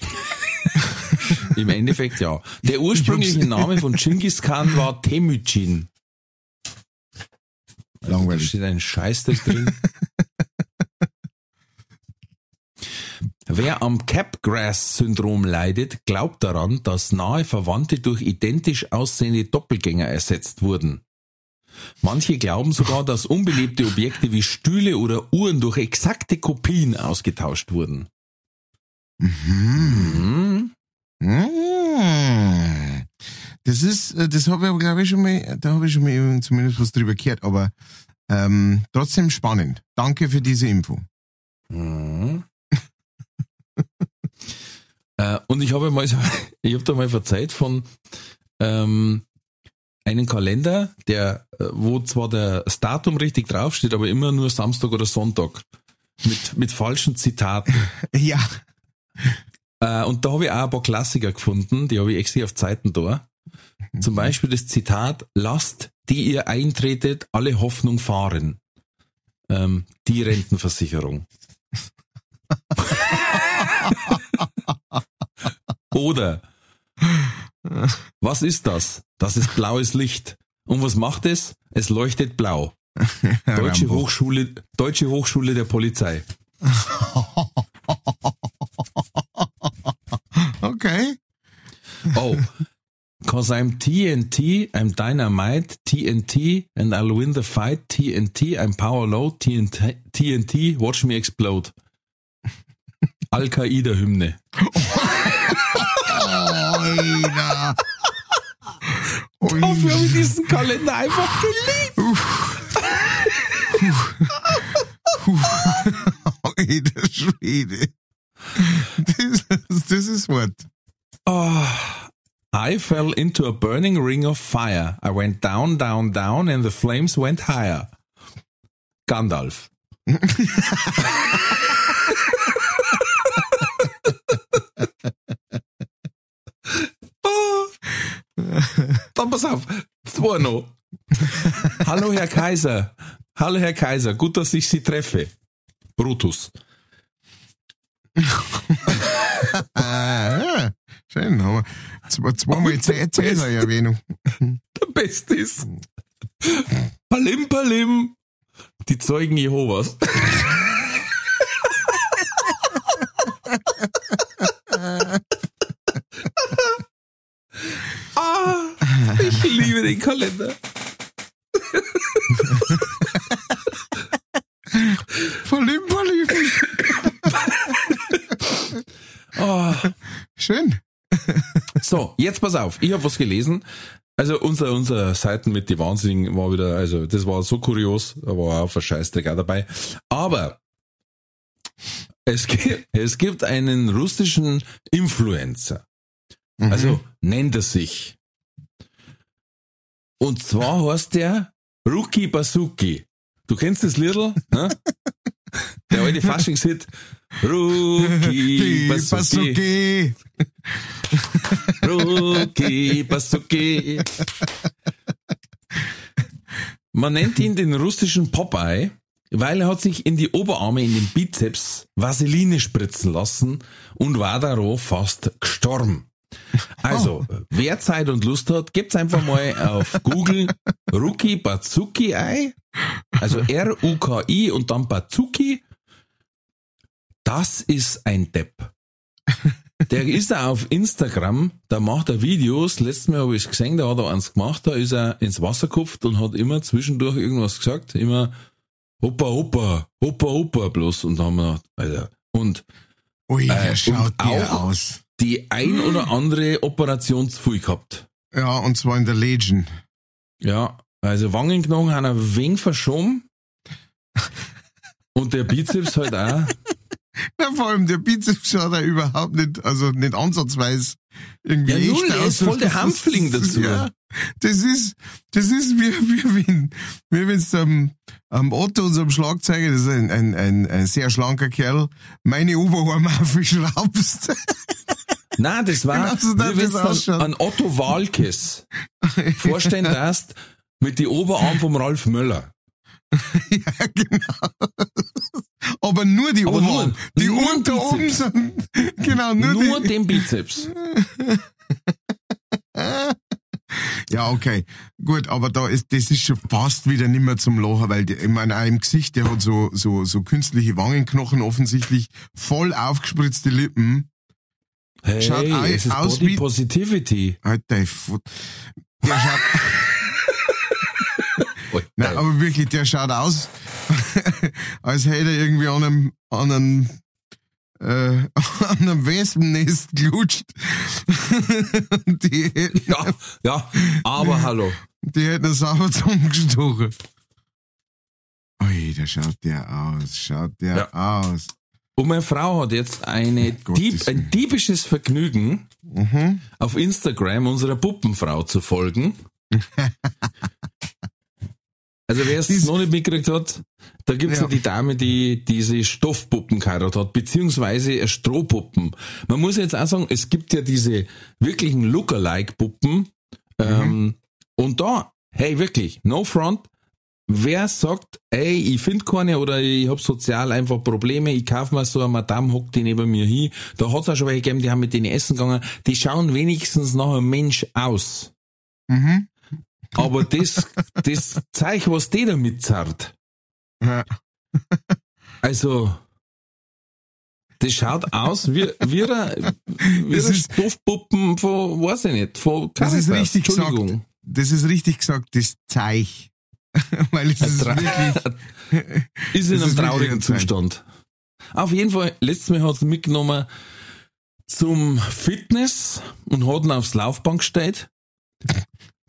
(laughs) Im Endeffekt ja. Der ursprüngliche Name von Genghis Khan war Temücin. Da Langweilig. steht ein Scheißdreck drin. (laughs) Wer am Capgras-Syndrom leidet, glaubt daran, dass nahe Verwandte durch identisch aussehende Doppelgänger ersetzt wurden. Manche glauben sogar, dass unbelebte Objekte wie Stühle oder Uhren durch exakte Kopien ausgetauscht wurden. Mhm. Hm? Mm. Das ist, äh, das habe ich aber, glaube ich, schon mal, da habe ich schon mal eben zumindest was drüber gehört, aber ähm, trotzdem spannend. Danke für diese Info. Mhm. Äh, und ich habe mal (laughs) ich habe da mal verzeiht von ähm, einem Kalender, der, äh, wo zwar der, das Datum richtig draufsteht, aber immer nur Samstag oder Sonntag. Mit, mit falschen Zitaten. (laughs) Ja. Äh, und da habe ich auch ein paar Klassiker gefunden, die habe ich extra auf Zeiten da. Zum Beispiel das Zitat, lasst, die ihr eintretet, alle Hoffnung fahren. Ähm, die Rentenversicherung. (laughs) Oder, was ist das? Das ist blaues Licht. Und was macht es? Es leuchtet blau. (laughs) Deutsche. Hochschule, Deutsche Hochschule der Polizei. (laughs) Okay. Oh, cause I'm TNT, I'm dynamite, TNT, and I'll win the fight, TNT, I'm power low, TNT, TNT, watch me explode. Al-Qaida-Hymne. (laughs) Alter. Ui. Dafür habe ich diesen Kalender einfach geliebt. Alter Schwede. Das, das ist was. Oh, I fell into a burning ring of fire. I went down, down, down, and the flames went higher. Gandalf. (laughs) Dann pass auf, zwei noch. Hallo Herr Kaiser. Hallo Herr Kaiser, gut, dass ich Sie treffe. Brutus. Ah, (laughs) ja. schön. Zwei, zweimal Cä- Cäsar-Erwähnung. Der Beste ist. Palim, Palim. Die Zeugen Jehovas. (laughs) ah, ich liebe den Kalender. Verlim, verlim. Ah. Schön. So, jetzt pass auf. Ich habe was gelesen. Also unser, unser Seiten mit die Wahnsinnigen war wieder, also das war so kurios, da war auch ein Scheißdreck auch dabei. Aber es gibt, es gibt einen russischen Influencer. Mhm. Also nennt er sich. Und zwar heißt der Ruki Basuki. Du kennst das Liedl? Ne? (laughs) Der alte Faschingshit. Ruki Die Basuki. Basuki. (laughs) Ruki Basuki. Man nennt ihn den russischen Popeye, weil er hat sich in die Oberarme, in den Bizeps Vaseline spritzen lassen und war darauf fast gestorben. Also, wer Zeit und Lust hat, gebt's einfach mal auf Google Ruki Bazuki ein. Also R-U-K-I und dann Bazuki. das ist ein Depp. Der ist da auf Instagram, da macht er Videos, letztes Mal habe ich es gesehen, da hat er eins gemacht, da ist er ins Wasser gekupft und hat immer zwischendurch irgendwas gesagt, immer Hoppa, Hoppa, Hoppa, Hoppa bloß und da haben wir gedacht, Alter, und Ui, der Äh, schaut und dir auch- aus. Die ein oder andere Operation zu viel gehabt. Ja, und zwar in der Legion. Ja, also Wangenknochen haben ein wenig verschoben. Und der Bizeps halt auch. (laughs) Ja, vor allem der Bizeps schaut er überhaupt nicht, also nicht ansatzweise irgendwie Ja, null, aus. ist voll der Hanfling dazu. (laughs) Ja, das ist, das ist wie, wie wenn, wie wenn's am, am Otto, unserem Schlagzeuger, das ist ein, ein, ein, ein sehr schlanker Kerl, meine Oberarme (laughs) aufschraubst. Nein, das war, Genau ausschauen. an Otto Walkes (laughs) vorstellen darfst, mit die Oberarm vom Ralf Möller. (laughs) ja, genau. Aber nur die Aber Oberarme. nur- die nur unter oben sind, genau, nur, Nur die, den Bizeps. (laughs) Ja, okay. Gut, aber da ist, das ist schon fast wieder nimmer zum Lachen, weil, die, ich meine, auch im Gesicht, der hat so, so, so künstliche Wangenknochen offensichtlich, voll aufgespritzte Lippen. Hey, Schaut au- es ist aus Body wie- Positivity. Alter, der schaut, nein, aber wirklich, der schaut aus, (laughs) als hätte er irgendwie an einem, an einem, äh, (laughs) an einem Wespennest gelutscht. (laughs) die, ja, ja, aber hallo. die hätten er sauber zusammengestochen. Ui, da schaut der aus, schaut der Ja. aus. Und meine Frau hat jetzt eine Gottes Dieb, ein diebisches Vergnügen, Mhm. auf Instagram unserer Puppenfrau zu folgen. (laughs) Also wer es noch nicht mitgekriegt hat, da gibt's ja. Ja. die Dame, die diese Stoffpuppen geheiratet hat, beziehungsweise Strohpuppen. Man muss jetzt auch sagen, es gibt ja diese wirklichen Lookalike-Puppen. Ähm, und da, hey wirklich, no front, wer sagt, ey, ich finde keine oder ich hab sozial einfach Probleme, ich kauf mir so eine Madame, hockt die neben mir hin, da hat's auch schon welche gegeben, die haben mit denen essen gegangen, die schauen wenigstens nach einem Mensch aus. Mhm. Aber das, das Zeug, was die damit zerrt, Ja. also, das schaut aus wie, wie eine, wie Das ist- Stoffpuppen von, weiß ich nicht, von Das ist Caritas. richtig gesagt. Entschuldigung. Das ist richtig gesagt, das Zeich. (laughs) Weil es (laughs) ist wirklich, ist in einem traurigen. Zustand. Auf jeden Fall, letztes Mal hat sie mitgenommen zum Fitness und hat ihn aufs Laufband gestellt.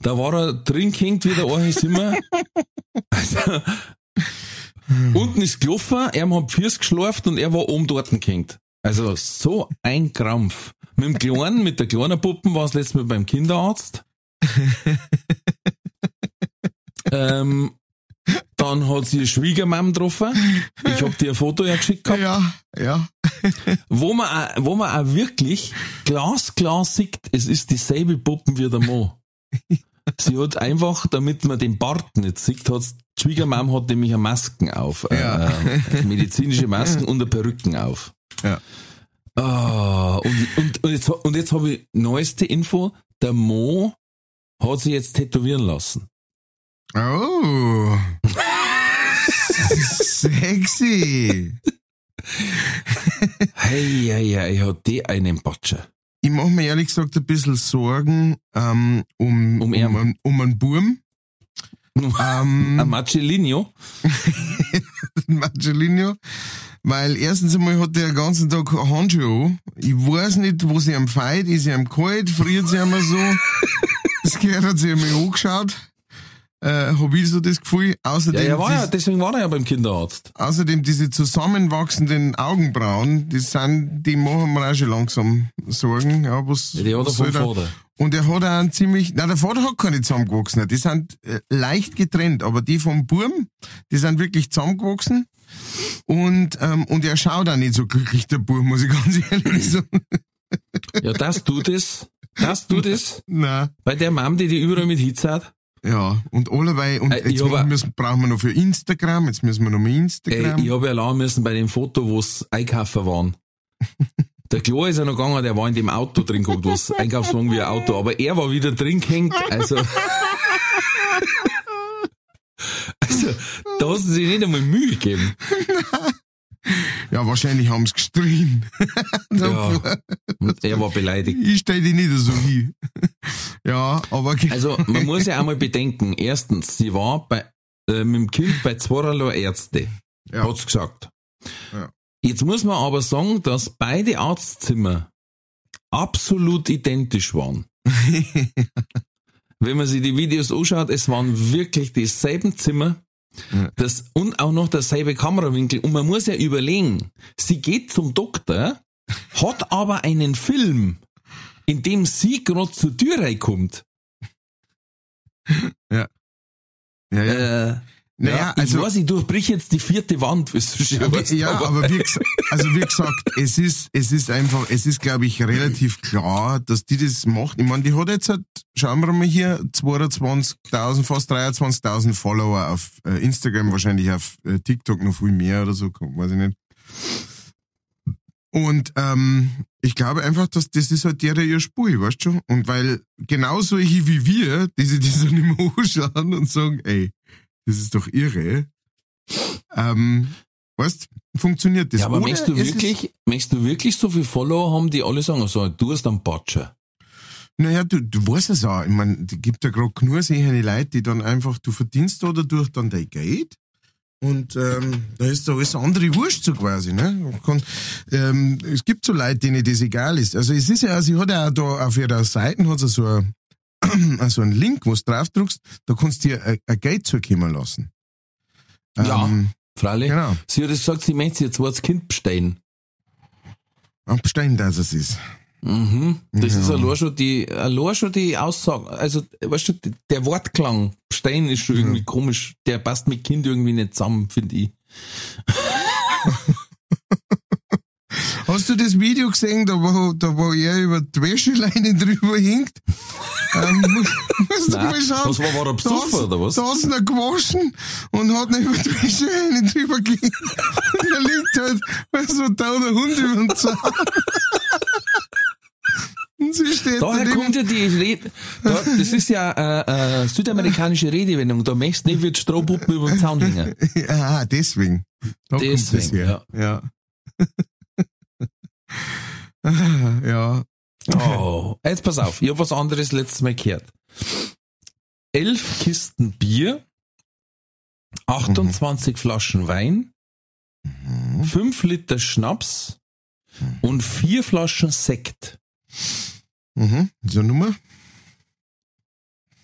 Da war er drin gehängt wie der Archisimmer. (laughs) Also, unten ist gelaufen, er hat Fürs geschlurft und er war oben dort gehängt. Also so ein Krampf. Mit dem Kleinen, mit der kleinen Puppen war es letztes Mal beim Kinderarzt. Ähm, dann hat sie eine Schwiegermam getroffen. Ich hab dir ein Foto ja geschickt gehabt. ja, ja. Wo man, auch, wo man auch wirklich glasklar sieht, es ist dieselbe Puppen wie der Mo. Sie hat einfach, damit man den Bart nicht sieht, hat die Schwiegermam hat nämlich eine Masken auf. Ja. Äh, medizinische Masken und eine Perücken auf. Ja. Ah, und, und, und jetzt, und jetzt habe ich neueste Info. Der Mo hat sich jetzt tätowieren lassen. Oh. (laughs) Sexy. Hey, hey, hey, hat die einen Batscher. Ich mache mir ehrlich gesagt ein bisschen Sorgen ähm, um, Um um, einen- um einen Burm. (laughs) Ein Ähm, (laughs) Marcellinho. Marcelino. Weil erstens einmal hat der den ganzen Tag Handschuhe an. Ich weiß nicht, wo sie am feit, ist sie am kalt, friert sie einmal so. Das Kerl hat sich einmal angeschaut. Äh, hab ich so das Gefühl. Außerdem, Ja, er war ja, deswegen war er ja beim Kinderarzt. außerdem diese zusammenwachsenden Augenbrauen, die sind, die machen mir auch schon langsam Sorgen. Ja, was, Ja, die hat er vom Vater. Und er hat auch einen ziemlich, na der Vater hat keine zusammengewachsenen, die sind äh, leicht getrennt, aber die vom Burm, die sind wirklich zusammengewachsen. Und, ähm, und er schaut auch nicht so glücklich, der Burm, muss ich ganz ehrlich sagen. Ja, das tut es. Das tut es. Na, Bei der Mom, die die überall mit Hitze hat. Ja, und allerweil, und Äh, jetzt müssen, brauchen wir noch für Instagram, jetzt müssen wir noch Ey, Instagram. ich habe ja lachen müssen bei dem Foto, wo es einkaufen waren. (laughs) Der Klo ist ja noch gegangen, der war in dem Auto drin geguckt, wo es Einkaufswagen wie ein Auto, aber er war wieder drin gehängt, also. (laughs) Also, da hast du sich nicht einmal Mühe gegeben. Ja, wahrscheinlich haben sie gestrien. (laughs) Ja. Und er war beleidigt. Ich stell dich nicht so hin. (laughs) ja, aber Also man muss ja einmal bedenken, erstens, sie war bei, äh, mit dem Kind bei zweierlei Ärzte, Ja. hat's gesagt. Ja. Jetzt muss man aber sagen, dass beide Arztzimmer absolut identisch waren. (laughs) Wenn man sich die Videos anschaut, es waren wirklich dieselben Zimmer. Das, und auch noch derselbe Kamerawinkel. Und man muss ja überlegen, sie geht zum Doktor, hat aber einen Film, in dem sie gerade zur Tür reinkommt. ja, ja. Äh, naja, ja, ich also, weiß, ich durchbrich jetzt die vierte Wand, (laughs) wie du schon weißt, ja, aber wie, gesa- also wie gesagt, es ist, es ist einfach, es ist, glaube ich, relativ klar, dass die das macht. Ich meine, die hat jetzt, halt, schauen wir mal hier, 22.000, fast 23.000 Follower auf äh, Instagram, wahrscheinlich auf äh, TikTok noch viel mehr oder so, weiß ich nicht. Und ähm, ich glaube einfach, dass das ist halt der, ihr Spur, weißt du? Und weil genau solche wie wir, die sich das (laughs) dann immer anschauen und sagen, ey, das ist doch irre, ähm, weißt, funktioniert das. ja, aber möchtest du wirklich, möchtest du wirklich so viele Follower haben, die alle sagen, so, du hast einen Batscher. Naja, du, du weißt es auch. Ich meine, es gibt ja gerade nur solche Leute, die dann einfach, du verdienst da dadurch dann dein Geld. Und ähm, da ist da alles andere Wurscht so quasi. Ne? Kann, ähm, es gibt so Leute, denen das egal ist. Also es ist ja, sie hat ja auch da auf ihrer Seite hat sie so ein, (clears throat) also einen Link, wo du drauf drückst, da kannst du dir ein, ein Geld zukommen lassen. Ja. Ähm, Freilich. Genau. Sie hat jetzt gesagt, sie möchte jetzt zweites Kind bestellen. Abstein, dass es ist. Mhm. Das Ja. ist allein schon die, allein schon die Aussage, also, weißt du, der Wortklang, Stein ist schon irgendwie komisch, der passt mit Kind irgendwie nicht zusammen, finde ich. (laughs) Hast du das Video gesehen, da wo, da wo er über die Wäscheleine (laughs) drüber hinkt? ähm, musst du Nein. mal schauen. Was war, war er Da besoffen, oder was? Da hat's ihn gewaschen und hat ihn über die Wäscheleine drüber gelegt. Und er liegt halt, weil so da der Hund über den Zaun. Daher daneben. kommt ja die Rede, da, das ist ja äh, äh, südamerikanische Redewendung, da möchtest du nicht wie die Strohpuppen über den Zaun hängen. (laughs) Ja, deswegen. Da Deswegen, her. Ja. (laughs) ja. Oh, jetzt pass auf, ich habe was anderes letztes Mal gehört. Elf Kisten Bier, 28 Flaschen Wein, Mhm. 5 Liter Schnaps und vier Flaschen Sekt Mhm. So Nummer?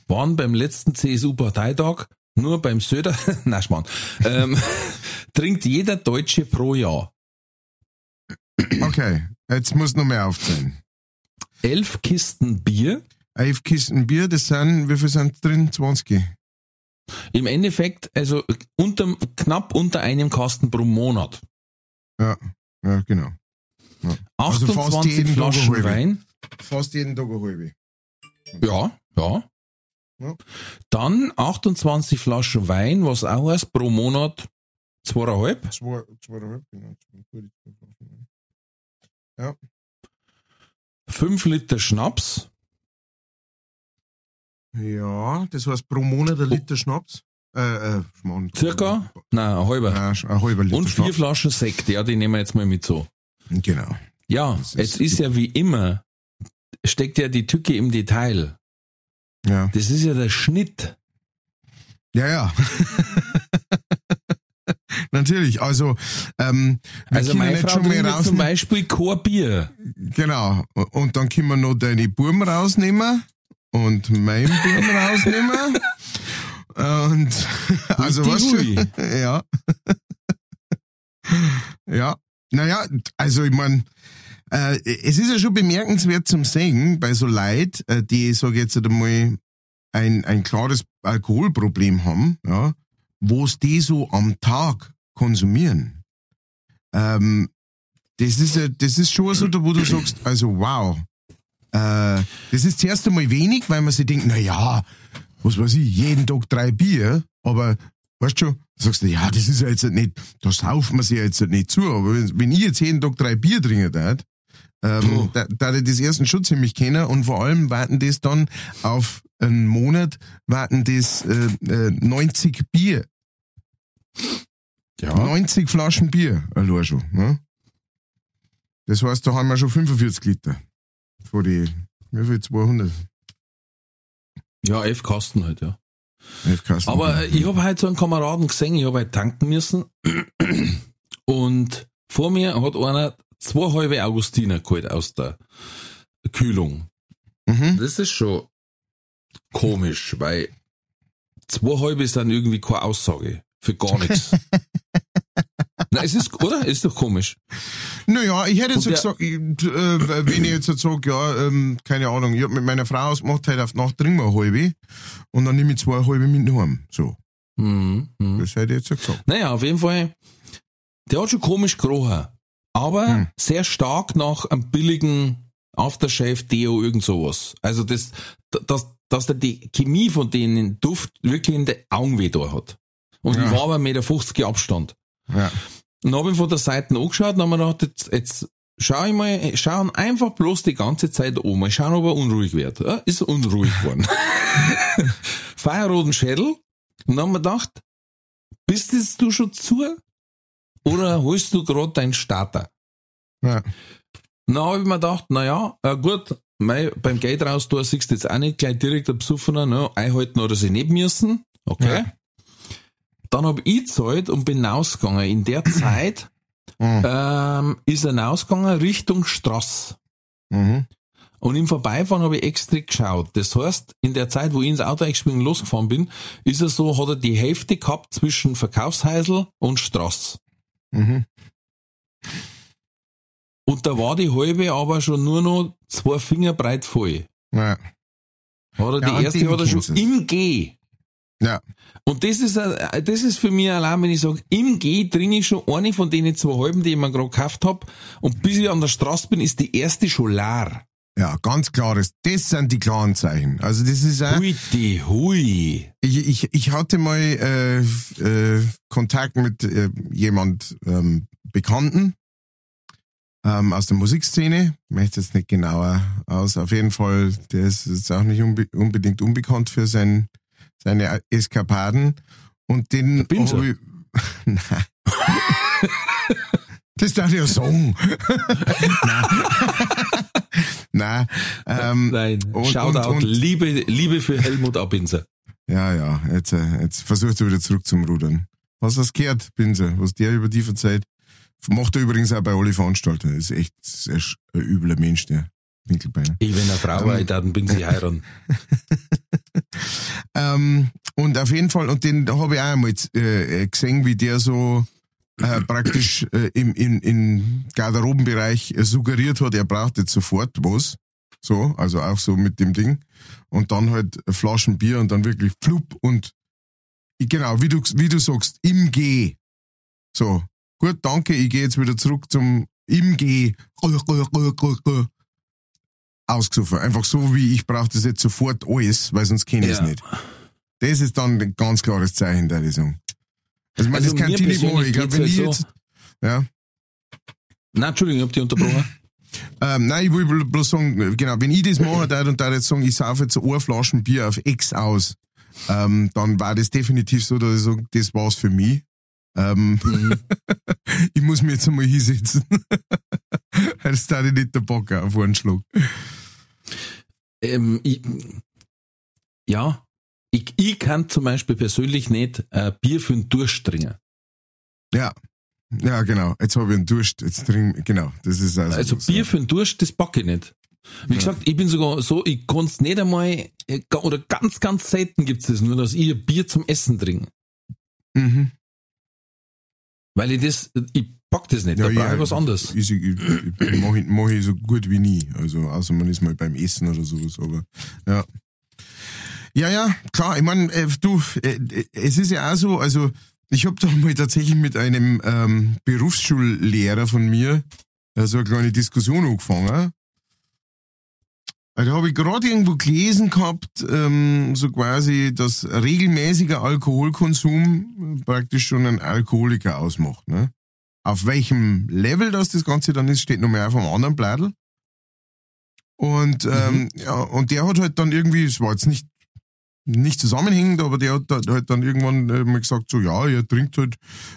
waren beim letzten CSU-Parteitag nur beim Söder, (laughs) na Schmarrn, ähm, (laughs) trinkt jeder Deutsche pro Jahr. Okay. Jetzt muss noch mehr aufzählen. Elf Kisten Bier, Elf Kisten Bier, das sind, wie viel sind drin? 20. im Endeffekt, also unter, knapp unter einem Kasten pro Monat. Ja, ja, genau. Also fast 28 jeden Tag eine Flaschen halbe. Wein. Fast jeden Tag eine halbe. Ja, ja. Ja. Dann 28 Flaschen Wein, was auch heißt, pro Monat zweieinhalb. Zwei, zweieinhalb, genau. Flaschen. 5 Liter Schnaps. Ja, das heißt pro Monat ein Liter Schnaps. Äh, äh, Schmarrn. Circa? Nein, ein halber. Ja, ein halber Liter Und vier Schnaps. Flaschen Sekt, ja, die nehmen wir jetzt mal mit so. Genau. Ja, ist- jetzt ist ja wie immer, steckt ja die Tücke im Detail. Ja. Das ist ja der Schnitt. Ja, ja. (laughs) Natürlich, also, ähm, wir Also meine Frau schon trinkt jetzt zum Beispiel kein Bier. Genau. Und dann können wir noch deine Buben rausnehmen und meinen (laughs) Buben rausnehmen. Und also was (laughs) ja. (laughs) ja. Naja, also ich mein, äh, es ist ja schon bemerkenswert zum Sehen bei so Leid, äh, die, sage ich jetzt einmal, ein, ein klares Alkoholproblem haben, ja, wo es die so am Tag konsumieren. Ähm, das ist ja, das ist schon so, wo du sagst, also wow. Äh, das ist zuerst einmal wenig, weil man sich denkt, na ja, was weiß ich, jeden Tag drei Bier, aber weißt du, sagst du, ja, das ist ja jetzt nicht, da sauft man sich ja jetzt nicht zu, aber wenn, wenn ich jetzt jeden Tag drei Bier trinke, dat, ähm, da, da ich das ersten schon ziemlich kennen und vor allem warten das dann auf einen Monat, warten das äh, äh, 90 Bier. Ja. 90 Flaschen Bier, allein schon. Ne? Das heißt, da haben wir schon 45 Liter. Von die, wie viel? 200? Ja, elf Kasten halt, ja. Elf Kasten Aber äh, ich habe halt so einen Kameraden gesehen, ich habe halt tanken müssen. Und vor mir hat einer zwei halbe Augustiner geholt aus der Kühlung. Mhm. Das ist schon komisch, weil zwei halbe sind irgendwie keine Aussage für gar (laughs) nichts. Na, es ist, oder? Ist doch komisch. Naja, ich hätte jetzt so gesagt, ich, äh, wenn ich jetzt so sage, ja, ähm, keine Ahnung, ich hab mit meiner Frau ausgemacht, heute auf Nacht trinken wir eine halbe und dann nehme ich zwei halbe mit heim. So, Mhm. mhm. das hätte ich jetzt so gesagt. Naja, auf jeden Fall, der hat schon komisch gerochen. Aber Hm. sehr stark nach einem billigen Aftershave, Deo, irgend sowas. Also das, dass, dass der die Chemie von denen Duft wirklich in die Augen weh da hat. Und Ja. ich war aber 1,50 Meter Abstand. Ja. Dann habe ich von der Seite angeschaut und habe mir gedacht, jetzt, jetzt schau ich mal, schauen einfach bloß die ganze Zeit um, mal schauen, ob er unruhig wird. Ja, ist er unruhig geworden. (laughs) Feierroten Schädel. Und dann haben wir gedacht, bist jetzt du schon zu? Oder holst du gerade deinen Starter? Ja. Dann habe ich mir gedacht, naja, äh, gut, mei, beim Geld raus, du siehst jetzt auch nicht gleich direkt ein Besoffener, ne, einhalten oder sie nicht müssen. Okay. Ja. Dann habe ich gezahlt und bin rausgegangen. In der Zeit Mhm. ähm, ist er rausgegangen Richtung Straß. Mhm. Und im Vorbeifahren habe ich extra geschaut. Das heißt, in der Zeit, wo ich ins Auto eingeschwungen und losgefahren bin, ist er so, hat er die Hälfte gehabt zwischen Verkaufsheisel und Straß. Mhm. Und da war die halbe aber schon nur noch zwei Finger breit voll. Ja. Hat er Ja, die erste hat er schon du's. im G. Ja. Und das ist, das ist für mich allein, wenn ich sage, im G trinke ich schon eine von denen zwei halben, die ich mir gerade gekauft hab. Und bis ich an der Straße bin, ist die erste schon leer. Ja, ganz klares. Das sind die klaren Zeichen. Also das ist auch, Hui, die hui. ich, ich, ich hatte mal äh, äh, Kontakt mit äh, jemand ähm, Bekannten ähm, aus der Musikszene. Ich möchte jetzt nicht genauer aus. Auf jeden Fall, der ist jetzt auch nicht unbe unbedingt unbekannt für sein, seine Eskapaden. Und den ich, (laughs) Nein. Das darf ich ja sagen. (laughs) Nein. Nein. Ähm, Nein, und- Shoutout, und- und- Liebe, Liebe für Helmut Abinzer. Ja, ja, jetzt, äh, jetzt versucht er wieder zurück zum Rudern. Was hast du gehört, Binse? Was der über die verzeiht? Macht er übrigens auch bei alle Veranstalter. Ist echt ein übler Mensch, der Winkelbeiner. Ich, wenn eine Frau war, ich dann bin sie heiraten. (laughs) (laughs) Ähm, und auf jeden Fall, und den habe ich auch einmal äh, gesehen, wie der so äh, praktisch äh, im, in, im Garderobenbereich äh, suggeriert hat, er braucht jetzt sofort was. So, also auch so mit dem Ding. Und dann halt Flaschen Bier und dann wirklich flup und genau, wie du, wie du sagst, im G. So, gut, danke, ich gehe jetzt wieder zurück zum im G. Ausgesucht. Einfach so wie ich brauche das jetzt sofort alles, weil sonst kenne ich es Ja. nicht. Das ist dann ein ganz klares Zeichen der Lesung. Also, ich meine, Also das kann ich nicht machen. persönlich Ich glaube, wenn ich halt jetzt, ja, Nein, Entschuldigung, ich hab dich unterbrochen. (clears throat) ähm, nein, ich will bl- bloß sagen, genau, wenn ich das mache, da und da jetzt sagen, ich saufe jetzt eine Flaschen Bier auf X aus, ähm, dann war das definitiv so, dass ich sage, das war's für mich. Ähm, Mhm. (laughs) ich muss mir jetzt einmal hinsetzen. (laughs) das da ich nicht der Bock auf einen Schluck. ähm, ich, ja, ich, ich kann zum Beispiel persönlich nicht äh, Bier für den Durst trinken. Ja. Ja, genau. Jetzt habe ich einen Durst. Jetzt trinke genau. Das ist also, Also Bier für den Durst, das packe ich nicht. Wie gesagt, ich bin sogar so, ich kann's nicht einmal, äh, oder ganz, ganz selten gibt's das nur, dass ich ein Bier zum Essen trinke. Mhm. Weil ich das, ich pack das nicht, da brauche ich was anderes. Ich, ich, ich, mache ich, mach ich so gut wie nie. Also, außer man ist mal beim Essen oder sowas, aber ja. Ja, ja, klar, ich meine, äh, du, äh, äh, es ist ja auch so, also ich habe da mal tatsächlich mit einem ähm, Berufsschullehrer von mir äh, so eine kleine Diskussion angefangen. Also, Da habe ich gerade irgendwo gelesen gehabt, ähm, so quasi, dass regelmäßiger Alkoholkonsum praktisch schon einen Alkoholiker ausmacht. Ne? Auf welchem Level das das Ganze dann ist, steht noch mehr auf einem anderen Bladel. Und, ähm, ja, und der hat halt dann irgendwie, es war jetzt nicht nicht zusammenhängend, aber der hat halt dann irgendwann äh, mal gesagt, so ja, er trinkt halt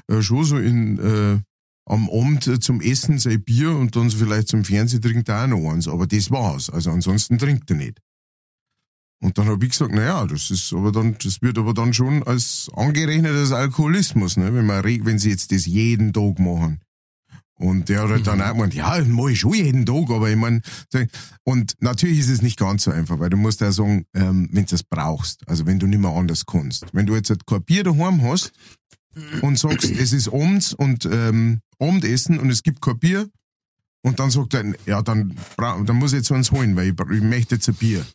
äh, schon so in äh, am Abend äh, zum Essen sein Bier und dann vielleicht zum Fernsehen trinkt er auch noch eins. Aber das war's. Also ansonsten trinkt er nicht. Und dann habe ich gesagt, naja, das ist aber dann, das wird aber dann schon als angerechnet als Alkoholismus, ne? wenn man wenn sie jetzt das jeden Tag machen. Und der hat halt dann mhm. auch gemeint, ja, mach ich schon jeden Tag, aber ich meine, und natürlich ist es nicht ganz so einfach, weil du musst ja sagen, ähm, wenn du es brauchst, also wenn du nicht mehr anders kannst. Wenn du jetzt halt kein Bier daheim hast und sagst, es ist abends und ähm, Abendessen und es gibt kein Bier, und dann sagt er, ja, dann, dann muss ich jetzt eins holen, weil ich, ich möchte jetzt ein Bier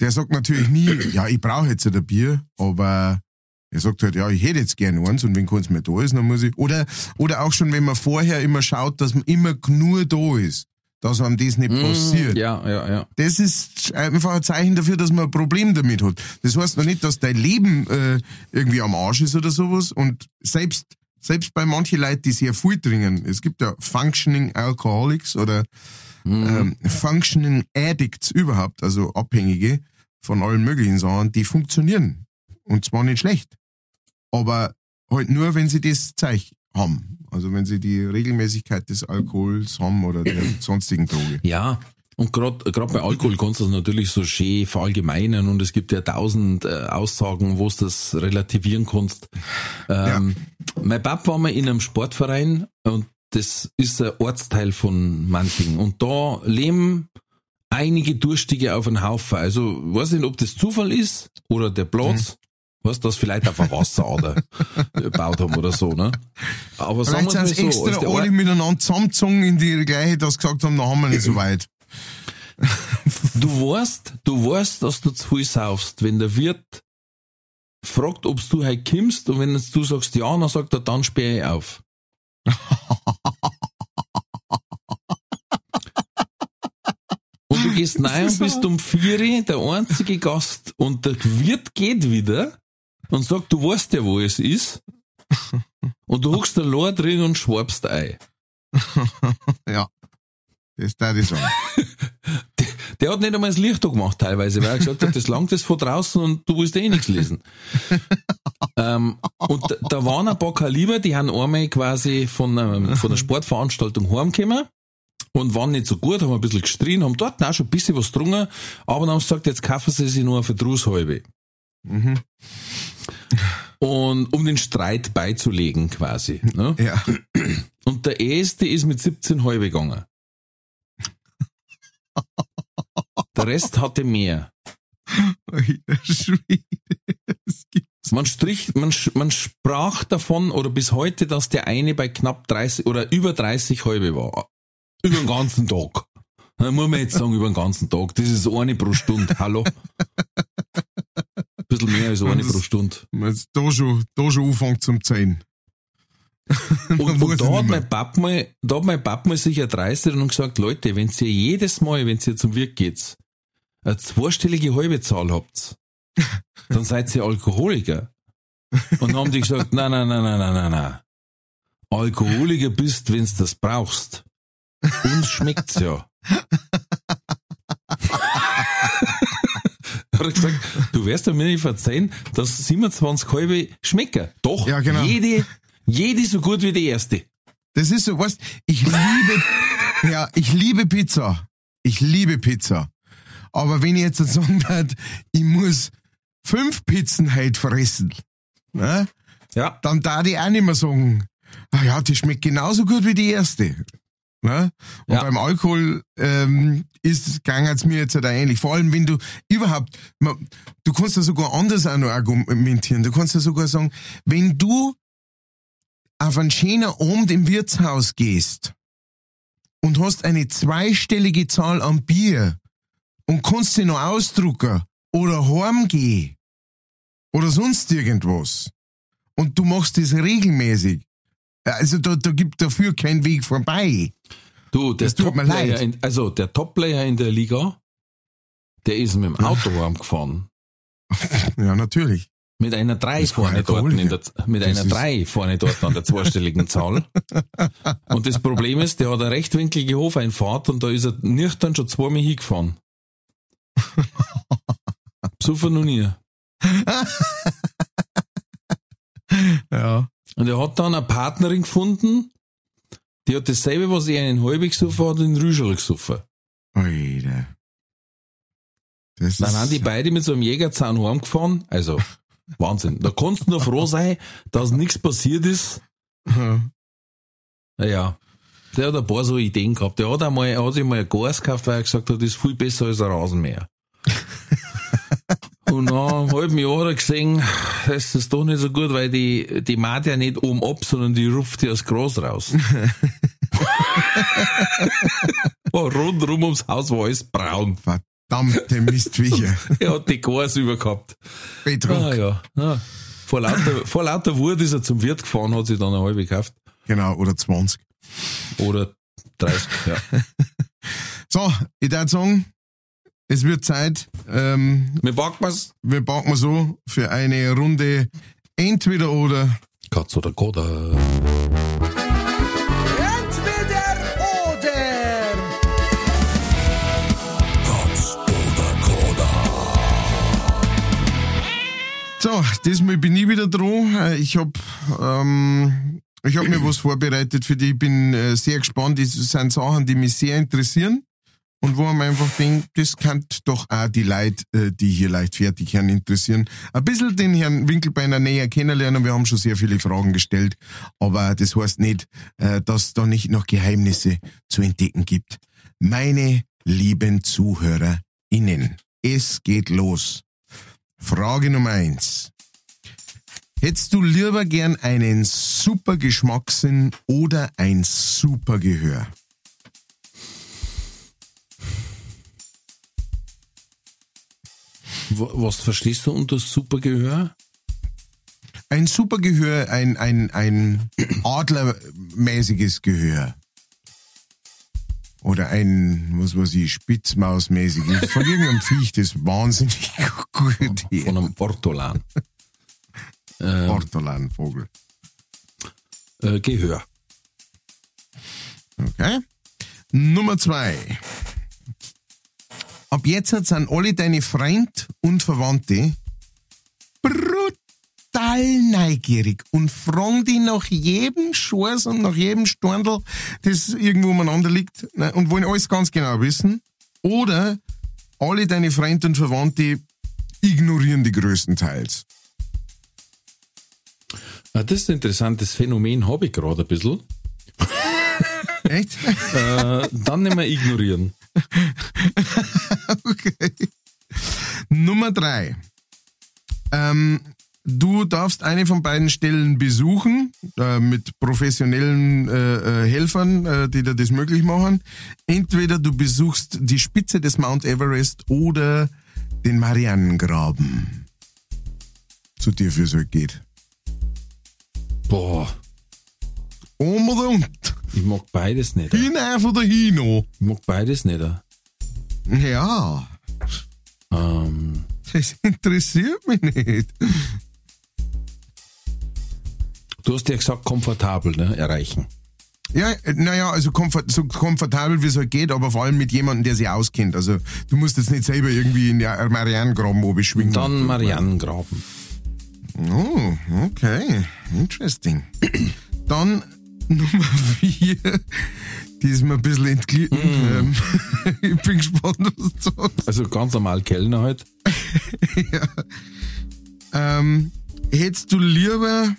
der sagt natürlich nie, ja, ich brauche jetzt ein Bier, aber er sagt halt, ja, ich hätte jetzt gerne eins und wenn keins mehr da ist, dann muss ich. Oder, oder auch schon, wenn man vorher immer schaut, dass man immer nur da ist, dass einem das nicht mm, passiert. Ja, ja, ja. Das ist einfach ein Zeichen dafür, dass man ein Problem damit hat. Das heißt noch nicht, dass dein Leben äh, irgendwie am Arsch ist oder sowas. Und selbst, selbst bei manchen Leuten, die sehr viel trinken, es gibt ja Functioning Alcoholics oder mm. ähm, Functioning Addicts überhaupt, also Abhängige, von allen möglichen Sachen, die funktionieren. Und zwar nicht schlecht. Aber halt nur, wenn sie das Zeug haben. Also wenn sie die Regelmäßigkeit des Alkohols haben oder der (clears throat) sonstigen Droge. Ja, und gerade gerade bei Alkohol kannst du das natürlich so schön verallgemeinern und es gibt ja tausend äh, Aussagen, wo du das relativieren kannst. Ähm, ja. Mein Papa war mal in einem Sportverein und das ist ein Ortsteil von Manching. Und da leben einige Durstige auf einen Haufen. Also, weiß nicht, ob das Zufall ist oder der Platz. Mhm. Was, das vielleicht auf eine Wasserader (laughs) gebaut haben oder so, ne? Aber sagen wir mal so. extra alle Ort miteinander zusammengezogen in die gleiche, dass gesagt haben, da haben wir nicht so weit. du weißt, du weißt, dass du zu viel saufst, wenn der Wirt fragt, ob du heute kommst und wenn du sagst ja, dann sagt er, dann sperre ich auf. (laughs) du gehst rein und bist um vier der einzige Gast und der Wirt geht wieder und sagt, du weißt ja, wo es ist. Und du huckst da Lohr drin und schwabst ein. (laughs) ja. Das darf ich der, (laughs) der, hat nicht einmal das Licht gemacht teilweise, weil er gesagt hat, das langt das von draußen und du willst eh nichts lesen. (laughs) ähm, und da, waren ein paar Kaliber, die haben einmal quasi von, ähm, von einer Sportveranstaltung heimgekommen und waren nicht so gut, haben ein bisschen gestrien, haben dort auch schon ein bisschen was getrunken, aber dann haben sie gesagt, jetzt kaufen sie sich nur eine Verdrusshalbe. Mhm. Und um den Streit beizulegen quasi. Ne? Ja. Und der erste ist mit 17 halbe gegangen. (laughs) Der Rest hatte mehr. Man strich, man, man sprach davon oder bis heute, dass der eine bei knapp 30 oder über 30 halbe war. Über den ganzen Tag. Da muss man jetzt sagen, über den ganzen Tag. Das ist eine pro Stunde. Hallo? Ein bisschen mehr als eine pro Stunde. Da schon, da schon anfängt zum Zehn. (laughs) und, und da hat mein Papa mal, da hat mein Papa mal sich erdreistet und gesagt, Leute, wenn ihr jedes Mal, wenn ihr zum Wirt geht, eine zweistellige halbe Zahl habt, (laughs) dann seid ihr Alkoholiker. Und dann haben die gesagt, nein, nein, nein, nein, nein, nein, nein. Alkoholiker bist, wenn's das brauchst. Uns schmeckt's ja. (laughs) hat er gesagt, du wirst mir nicht verzeihen, dass 27 halbe schmecken. Doch, ja, genau. jede, jede so gut wie die erste. Das ist so, weißt, ich liebe, (laughs) ja, ich liebe Pizza. Ich liebe Pizza. Aber wenn ich jetzt sagen würde, ich muss fünf Pizzen heute fressen, ne? Ja. Dann da die auch nicht mehr sagen, ah ja, die schmeckt genauso gut wie die erste. Ne? Und ja. beim Alkohol ähm, ist es mir jetzt halt ähnlich. Vor allem, wenn du überhaupt, du kannst ja sogar anders auch noch argumentieren. Du kannst ja sogar sagen, wenn du auf einen schönen Abend im Wirtshaus gehst und hast eine zweistellige Zahl an Bier und kannst sie noch ausdrucken oder heimgehen oder sonst irgendwas und du machst das regelmäßig, also da, da gibt dafür kein Weg vorbei. Du, der Top-Player, also der Top-Player in der Liga, der ist mit dem Auto (laughs) gefahren. Ja, natürlich. Mit einer 3 vorne dort, der, mit das einer 3 vorne dort an der zweistelligen Zahl. (laughs) Und das Problem ist, der hat eine rechtwinklige Hofeinfahrt und da ist er nüchtern schon zweimal hingefahren. Besuchen noch nie. Ja. Und er hat dann eine Partnerin gefunden, die hat dasselbe, was er in Halbe gesoffen hat, in Rüschel gesoffen. Alter. Das Dann haben die beide mit so einem Jägerzahn heimgefahren. Also, Wahnsinn. Da kannst du nur froh sein, dass nichts passiert ist. Ja. Naja, der hat ein paar so Ideen gehabt. Der hat einmal, hat sich mal ein Gas gekauft, weil er gesagt hat, das ist viel besser als ein Rasenmäher. (laughs) Und nach einem halben Jahr hat er gesehen, das ist doch nicht so gut, weil die, die macht ja nicht oben ab, sondern die ruft ja das Gras raus. (laughs) (laughs) war rundrum ums Haus war alles braun. Verdammte Mistviecher. (laughs) Er hat die Gas über gehabt. Betrug. Ah, ja. ja. Vor lauter, vor lauter Wut ist er zum Wirt gefahren, hat sich dann eine halbe gekauft. Genau, oder 20. Oder 30, ja. (laughs) So, ich würde sagen, es wird Zeit. Ähm, Wir packen wir's. wir packen so für eine Runde entweder oder. Katz oder Koda. So, diesmal bin ich wieder dran. Äh, Ich hab, ähm, ich hab mir was vorbereitet für die. Ich bin äh, sehr gespannt. Das sind Sachen, die mich sehr interessieren. Und wo man einfach denkt, das kann doch auch die Leute, äh, die hier leicht fertig Herrn interessieren. Ein bisschen den Herrn Winkelbeiner näher kennenlernen. Wir haben schon sehr viele Fragen gestellt. Aber das heißt nicht, äh, dass da nicht noch Geheimnisse zu entdecken gibt. Meine lieben ZuhörerInnen, es geht los. Frage Nummer eins. Hättest du lieber gern einen super Geschmackssinn oder ein super Gehör? Wa- Was verstehst du unter Supergehör? Ein super Gehör, ein, ein, ein (clears throat) adlermäßiges Gehör. Oder ein, was weiß ich, Spitzmausmäßiges. Von irgendeinem Viech, das wahnsinnig (laughs) gut Von einem Portolan. (laughs) Portolanvogel. äh, Gehör. Okay. Nummer zwei. Ab jetzt sind alle deine Freund und Verwandte brutal neugierig und fragen die nach jedem Scheiß und nach jedem Storndl, das irgendwo umeinander liegt ne, und wollen alles ganz genau wissen. Oder alle deine Freunde und Verwandte ignorieren die größtenteils. Ah, das ist ein interessantes Phänomen, habe ich gerade ein bisschen. (laughs) Echt? Äh, dann nicht mehr ignorieren. (laughs) Okay. Nummer drei. Ähm, du darfst eine von beiden Stellen besuchen, äh, mit professionellen äh, äh, Helfern, äh, die dir das möglich machen. Entweder du besuchst die Spitze des Mount Everest oder den Marianengraben. Zu dir für so geht. Boah, Unbedingt. ich mag beides nicht. Ich Hinein von der Hino. mag beides nicht. Ja, Ähm, das interessiert mich nicht. Du hast ja gesagt, komfortabel ne, erreichen. Ja, naja, also komfort, so komfortabel wie es halt geht, aber vor allem mit jemandem, der sich auskennt. Also du musst jetzt nicht selber irgendwie in der Marianengraben oben schwingen. Dann Marianengraben. Oh, okay. Interesting. Dann Nummer vier. Die ist mir ein bisschen entglitten. Ähm, (laughs) ich bin gespannt, was du sagst. Also ganz normal Kellner halt. (laughs) Ähm, hättest du lieber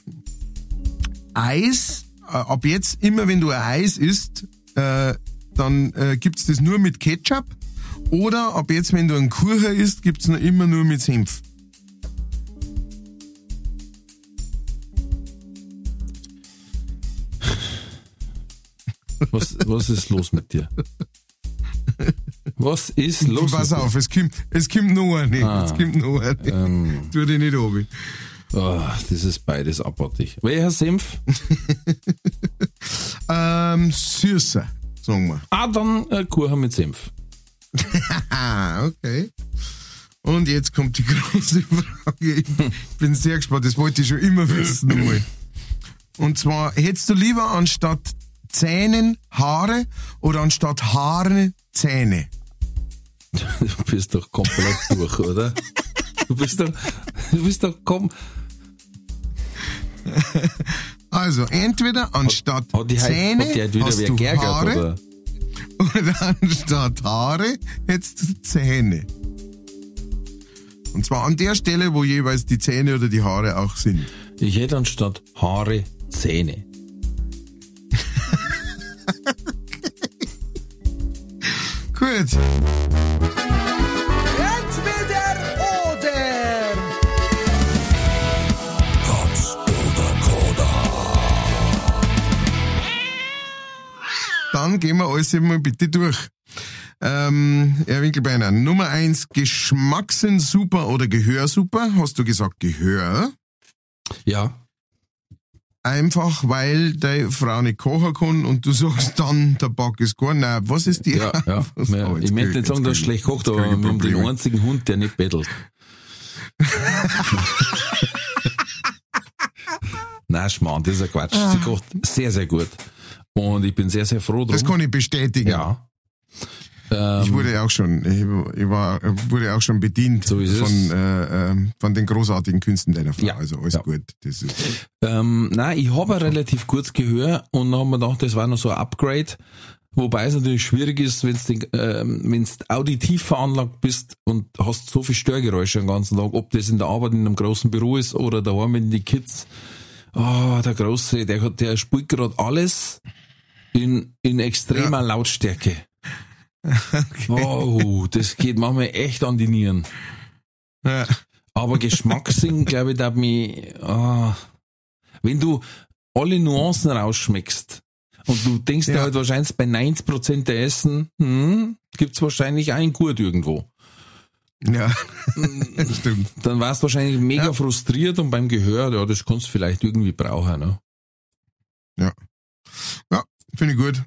Eis, äh, ab jetzt immer wenn du ein Eis isst, äh, dann äh, gibt's das nur mit Ketchup? Oder ab jetzt, wenn du einen Kuchen isst, gibt's noch immer nur mit Senf? Was, was ist los mit dir? Was ist los Pass mit auf, es kommt, es kommt noch eine. Ah. Es kommt noch eine. Ähm, Tu dich nicht oben. Oh, das ist beides abartig. Welcher Senf? (laughs) Ähm, süßer, sagen wir. Ah, dann äh, Kuchen mit Senf. (laughs) Okay. Und jetzt kommt die (laughs) große Frage. Ich bin sehr gespannt, das wollte ich schon immer wissen. (clears throat) Mal. Und zwar, hättest du lieber anstatt Zähnen Haare oder anstatt Haare Zähne? Du bist doch komplett durch, oder? Du bist doch, du bist doch, komm. (laughs) Also, entweder anstatt Hat die, Zähne hat die wieder hast du geärgert, Haare oder? (laughs) oder anstatt Haare hättest du Zähne. Und zwar an der Stelle, wo jeweils die Zähne oder die Haare auch sind. Ich hätte anstatt Haare Zähne. (laughs) Gut. Dann gehen wir alles mal bitte durch. Ähm, Herr Winkelbeiner, Nummer eins, Geschmackssinn super oder Gehör super? Hast du gesagt Gehör? Ja. Einfach weil deine Frau nicht kochen kann und du sagst dann, der Back ist gar nicht. Was ist die? Ja, ja. (laughs) Jetzt ich möchte nicht sagen, dass er schlecht kocht, aber ich wir haben den einzigen Hund, der nicht bettelt. (laughs) Nein, Schmarrn, das ist ein Quatsch. Sie kocht sehr, sehr gut. Und ich bin sehr, sehr froh drum. Das kann ich bestätigen. ja. Ähm, Ich wurde auch schon, ich, war, wurde auch schon bedient So von, äh, äh, von den großartigen Künsten deiner Frau. Ja, Also alles ja. gut. Das ist, Ähm, nein, ich habe relativ gutes Gehör und dann haben wir gedacht, das war noch so ein Upgrade. Wobei es natürlich schwierig ist, wenn du ähm, auditiv veranlagt bist und hast so viel Störgeräusche den ganzen Tag, ob das in der Arbeit in einem großen Büro ist oder daheim mit den Kids. Oh, der Große, der, der spielt gerade alles in, in extremer Lautstärke. (laughs) Oh, das geht manchmal echt an die Nieren. ja. Aber Geschmackssinn, glaube ich, darf mich, ah, wenn du alle Nuancen rausschmeckst und du denkst dir Ja. halt wahrscheinlich bei 90% der Essen, hm, gibt's wahrscheinlich ein Gut irgendwo. ja, das (laughs) stimmt. Dann warst du wahrscheinlich mega Ja. frustriert und beim Gehör, ja, das kannst du vielleicht irgendwie brauchen, ne? Ja, finde ich gut.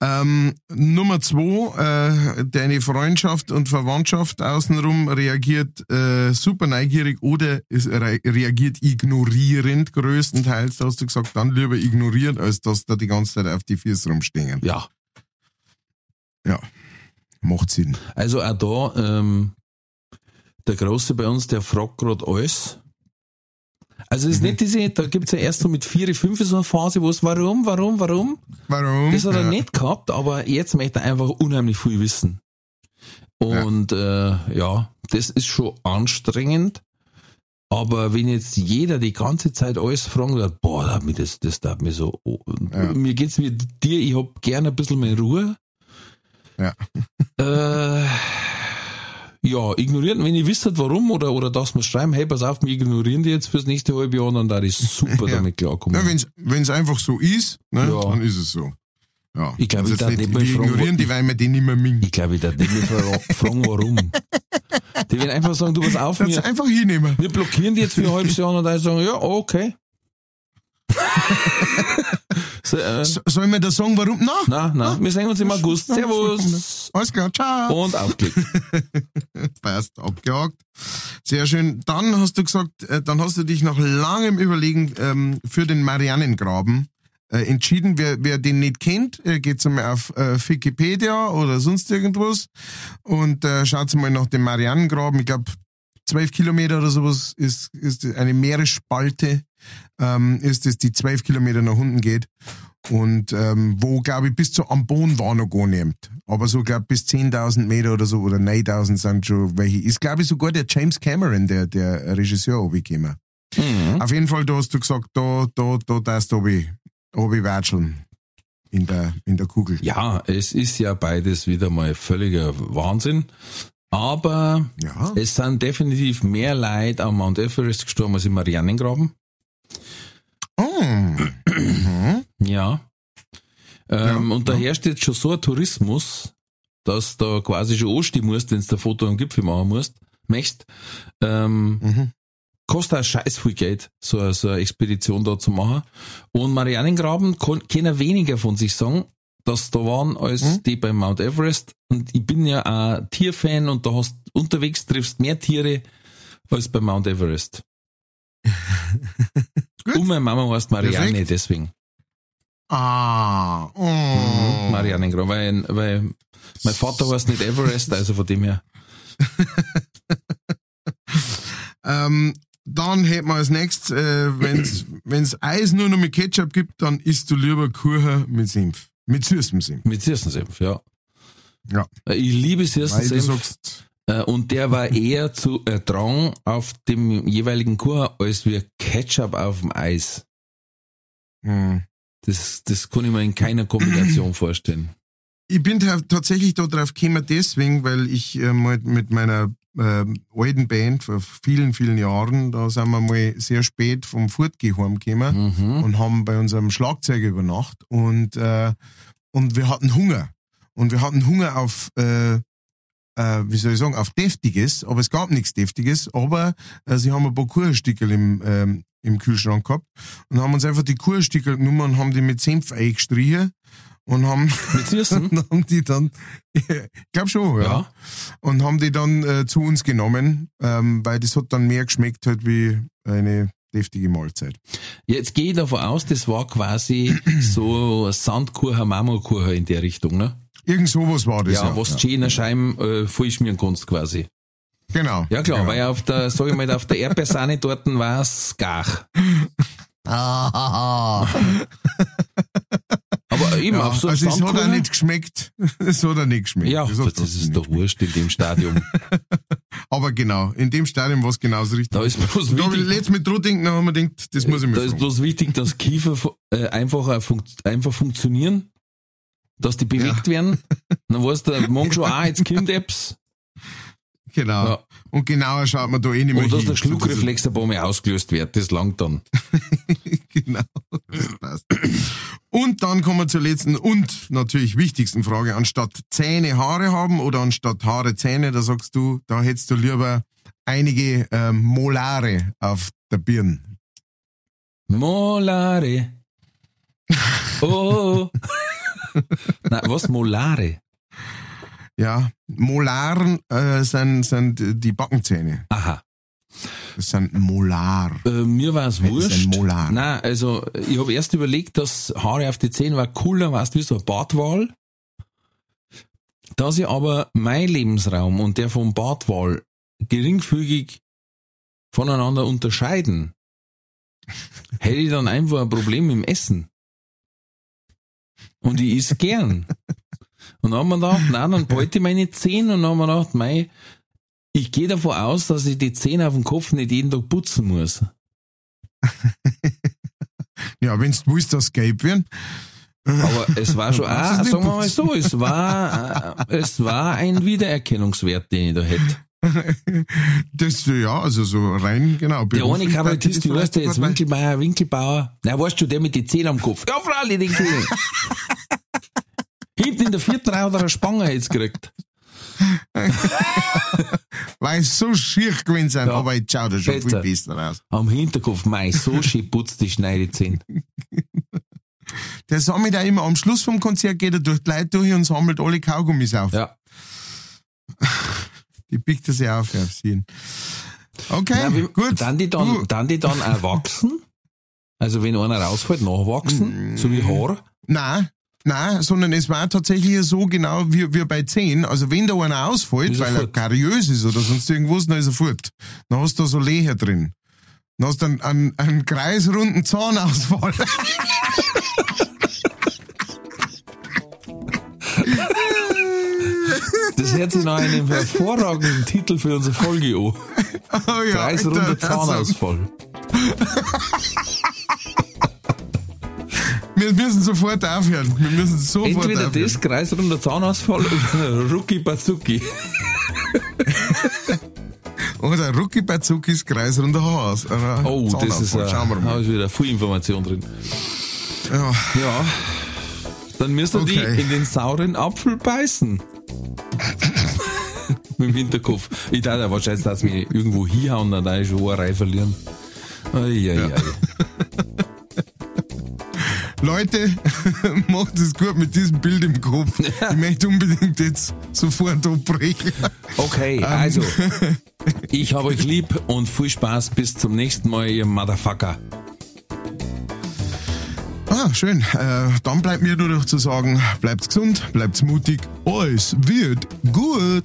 Ähm, Nummer zwei, äh, deine Freundschaft und Verwandtschaft außenrum reagiert äh, super neugierig oder ist, re reagiert ignorierend größtenteils. Da hast du gesagt, dann lieber ignorieren, als dass da die ganze Zeit auf die Füße rumstehen. Ja. Ja, macht Sinn. Also auch da, ähm, der Große bei uns, der fragt gerade alles. Also es ist nicht diese, da gibt's ja erst so mit vier, fünf so eine Phase, wo es warum, warum, warum? Warum? Das hat er ja. nicht gehabt, aber jetzt möchte er einfach unheimlich viel wissen. Und äh, ja, das ist schon anstrengend. Aber wenn jetzt jeder die ganze Zeit alles fragen wird, boah, da hat mich das, das darf mir so. Oh, Ja. Mir geht's wie dir, ich hab gerne ein bisschen mehr Ruhe. Ja. Äh, ja, ignorieren, wenn ihr wisst warum oder, oder dass wir schreiben, hey, pass auf, wir ignorieren die jetzt fürs nächste halbe Jahr, dann da ich super (laughs) Ja. damit klarkommen. Ja, wenn's wenn's einfach so ist, ne, Ja. dann ist es so. Ja. Ich glaub, Also ich nicht mal wir ignorieren die, weil wir die nicht mehr mögen. Ich glaube, ich darf nicht mehr fra- (laughs) fragen, warum. Die werden einfach sagen, du pass auf, Das wir, einfach hinnehmen. wir blockieren die jetzt für ein halbes Jahr und dann sagen, ja, okay. (laughs) so, äh, So- Sollen wir da sagen, warum? Na, na, na, wir sehen uns im August. Servus. alles klar, ciao. Und aufgelegt. (laughs) Passt, abgehakt. Sehr schön. Dann hast du gesagt, äh, dann hast du dich nach langem Überlegen ähm, für den Mariannengraben äh, entschieden. Wer, wer den nicht kennt, äh, geht's einmal auf äh, Wikipedia oder sonst irgendwas und äh, schaut mal nach dem Mariannengraben. Ich glaube, zwölf Kilometer oder sowas ist, ist eine Meeresspalte, ähm, ist es, die zwölf Kilometer nach unten geht. Und ähm, wo, glaube ich, bis zu Ambon war noch gar nicht. Aber so, glaube bis 10.000 Meter oder so, oder 9.000 sind schon welche. Ist, glaube ich, sogar der James Cameron, der, der Regisseur, runtergekommen. Mhm. Auf jeden Fall, da hast du gesagt, da, da, da darfst du obi, obi watscheln. In der, in der Kugel. Ja, es ist ja beides wieder mal völliger Wahnsinn. Aber Ja. es sind definitiv mehr Leute am Mount Everest gestorben als im Marianengraben. Oh. Mhm. Ja. Ähm, Ja, und da ja. herrscht jetzt schon so ein Tourismus, dass da quasi schon anstehen musst, wenn du ein Foto am Gipfel machen musst, möchtest. Ähm, Mhm. kostet auch scheiß viel Geld, so, eine- so eine Expedition da zu machen. Und Marianengraben können weniger von sich sagen, dass da waren als Mhm. die beim Mount Everest. Und ich bin ja ein Tierfan und da hast unterwegs triffst mehr Tiere als beim Mount Everest. Gut. Und meine Mama heißt Marianne, Perfekt. deswegen. Ah. Oh. Mhm, Marianengraben, weil, weil mein Vater heißt nicht Everest, also von dem her. (laughs) Ähm, dann hätten wir als nächstes, äh, wenn's, wenn's Eis nur noch mit Ketchup gibt, dann isst du lieber Kuchen mit Senf. Mit süßem Senf. Mit Senf, ja. Ja. Ich liebe du Senf. Äh, Und der war eher zu ertragen auf dem jeweiligen Kuchen als wie Ketchup auf dem Eis. hm. Das, das kann ich mir in keiner Kombination (clears throat) vorstellen. Ich bin ta- tatsächlich da drauf gekommen deswegen, weil ich äh, mal mit meiner äh, alten Band vor vielen, vielen Jahren, da sind wir mal sehr spät vom Furtgeh heimgekommen Mhm. und haben bei unserem Schlagzeuger übernachtet und, äh, und wir hatten Hunger. Und wir hatten Hunger auf, äh, äh, wie soll ich sagen, auf Deftiges, aber es gab nichts Deftiges, aber äh, sie haben ein paar Kuchenstückel im, ähm, im Kühlschrank gehabt und haben uns einfach die Kuchenstückel genommen und haben die mit Senf eingestrichen und haben, (laughs) und (laughs) haben die dann, (laughs) ich glaube schon, ja. Ja. Und haben die dann äh, zu uns genommen, ähm, weil das hat dann mehr geschmeckt halt wie eine deftige Mahlzeit. Jetzt gehe ich davon aus, das war quasi so Sandkuchen, Marmorkuchen in der Richtung, ne? Irgend sowas war das. Ja, was du schön in der Scheiben äh, vollschmieren kannst quasi. Genau. Ja klar, genau. weil auf der, sag ich mal, auf der Erdbeersahne dort war es gar. Aber eben ja, auf so also es hat auch nicht geschmeckt. Es hat auch nicht geschmeckt. Ja, das, trotzdem ist doch wurscht in dem Stadium. (laughs) Aber genau, in dem Stadium war es genauso richtig. Da ist bloß da wichtig, letztes Mit dann haben wir gedacht, das muss ich mir da ist fragen. bloß wichtig, dass Kiefer äh, einfach, einfach funktionieren, dass die bewegt werden. Dann weißt du, morgen schon, ah, jetzt kommt Apps. Genau. Ja. Und genauer schaut man da eh nicht mehr Und dass hin. der Schluckreflex ein paar Mal ausgelöst wird, das langt dann. (laughs) genau. Das passt. Und dann kommen wir zur letzten und natürlich wichtigsten Frage. Anstatt Zähne Haare haben oder anstatt Haare Zähne, da sagst du, da hättest du lieber einige ähm, Molare auf der Birn. Molare. Oh. (laughs) (laughs) Nein, was? Molare? Ja, Molaren äh, sind, sind die Backenzähne. Aha. Das sind Molar. Äh, mir war es Das ist wurscht. ein Molar. Nein, also ich habe erst überlegt, dass Haare auf die Zähne war cooler, weißt du, wie so ein Bartwal. Da sie aber mein Lebensraum und der vom Bartwal geringfügig voneinander unterscheiden, (laughs) hätte ich dann einfach ein Problem dem Essen. Und ich is gern. Und dann haben wir gedacht, nein, dann behalte ich meine Zähne und dann haben wir gedacht, mei, ich gehe davon aus, dass ich die Zähne auf dem Kopf nicht jeden Tag putzen muss. (laughs) Ja, wenn du willst, dass gelb werden. Aber es war schon, (laughs) es sagen wir mal so, es war, äh, es war ein Wiedererkennungswert, den ich da hätte. Das, ja, also so rein, genau. Der eine beruflich Kabarettist, du weißt ja jetzt vielleicht Winkelmeier, Winkelbauer. Na, weißt du, der mit den Zähnen am Kopf. Ja, Frau, den Zähnen. (laughs) Hinten in der vierten er eine Spange jetzt gekriegt. (laughs) Weil es so schier gewesen sind, Ja. aber jetzt schaut er schon Bitte. viel besser aus. Am Hinterkopf, mei, so schön putzt die Schneidezähne. (laughs) Der sammelt auch immer am Schluss vom Konzert, geht er durch die Leute durch und sammelt alle Kaugummis auf. Ja. (laughs) Die pickt er sich auf, ja, sehen. Okay, Na, wie, gut. Dann die dann, Du- dann die dann erwachsen. Also wenn einer rausfällt, nachwachsen, so wie Haar. Nein, nein, sondern es war tatsächlich so genau wie, wie bei 10. Also wenn da einer ausfällt, weil er kariös ist oder sonst irgendwas, dann ist er fort. Dann hast du da so Löcher drin. Dann hast du einen, einen, einen kreisrunden Zahnausfall. Das hört sich nach einem hervorragenden Titel für unsere Folge an. (laughs) oh ja, Kreisrunder Alter, also, Zahnausfall. Wir müssen sofort aufhören. Wir müssen sofort Entweder aufhören. das, kreisrunder Zahnausfall (laughs) (laughs) oder Rucki Bazuki. Oder Rucki Bazukis kreisrunder Haas. Oder Oh, das ist, Schauen wir da mal. ist wieder viel Information drin. Ja. Ja. Dann müsst ihr Okay. die in den sauren Apfel beißen. (laughs) Mit dem Hinterkopf. Ich dachte ja wahrscheinlich, dass wir irgendwo hinhauen, dann da schon eine Reihe verlieren. Eieiei. Leute, (laughs) macht es gut mit diesem Bild im Kopf. Ich möchte unbedingt jetzt sofort abbrechen. Okay, also. (laughs) Ich habe euch lieb und viel Spaß. Bis zum nächsten Mal, ihr Motherfucker. Ah, schön. Äh, dann bleibt mir nur noch zu sagen, bleibt gesund, bleibt mutig. Alles wird gut.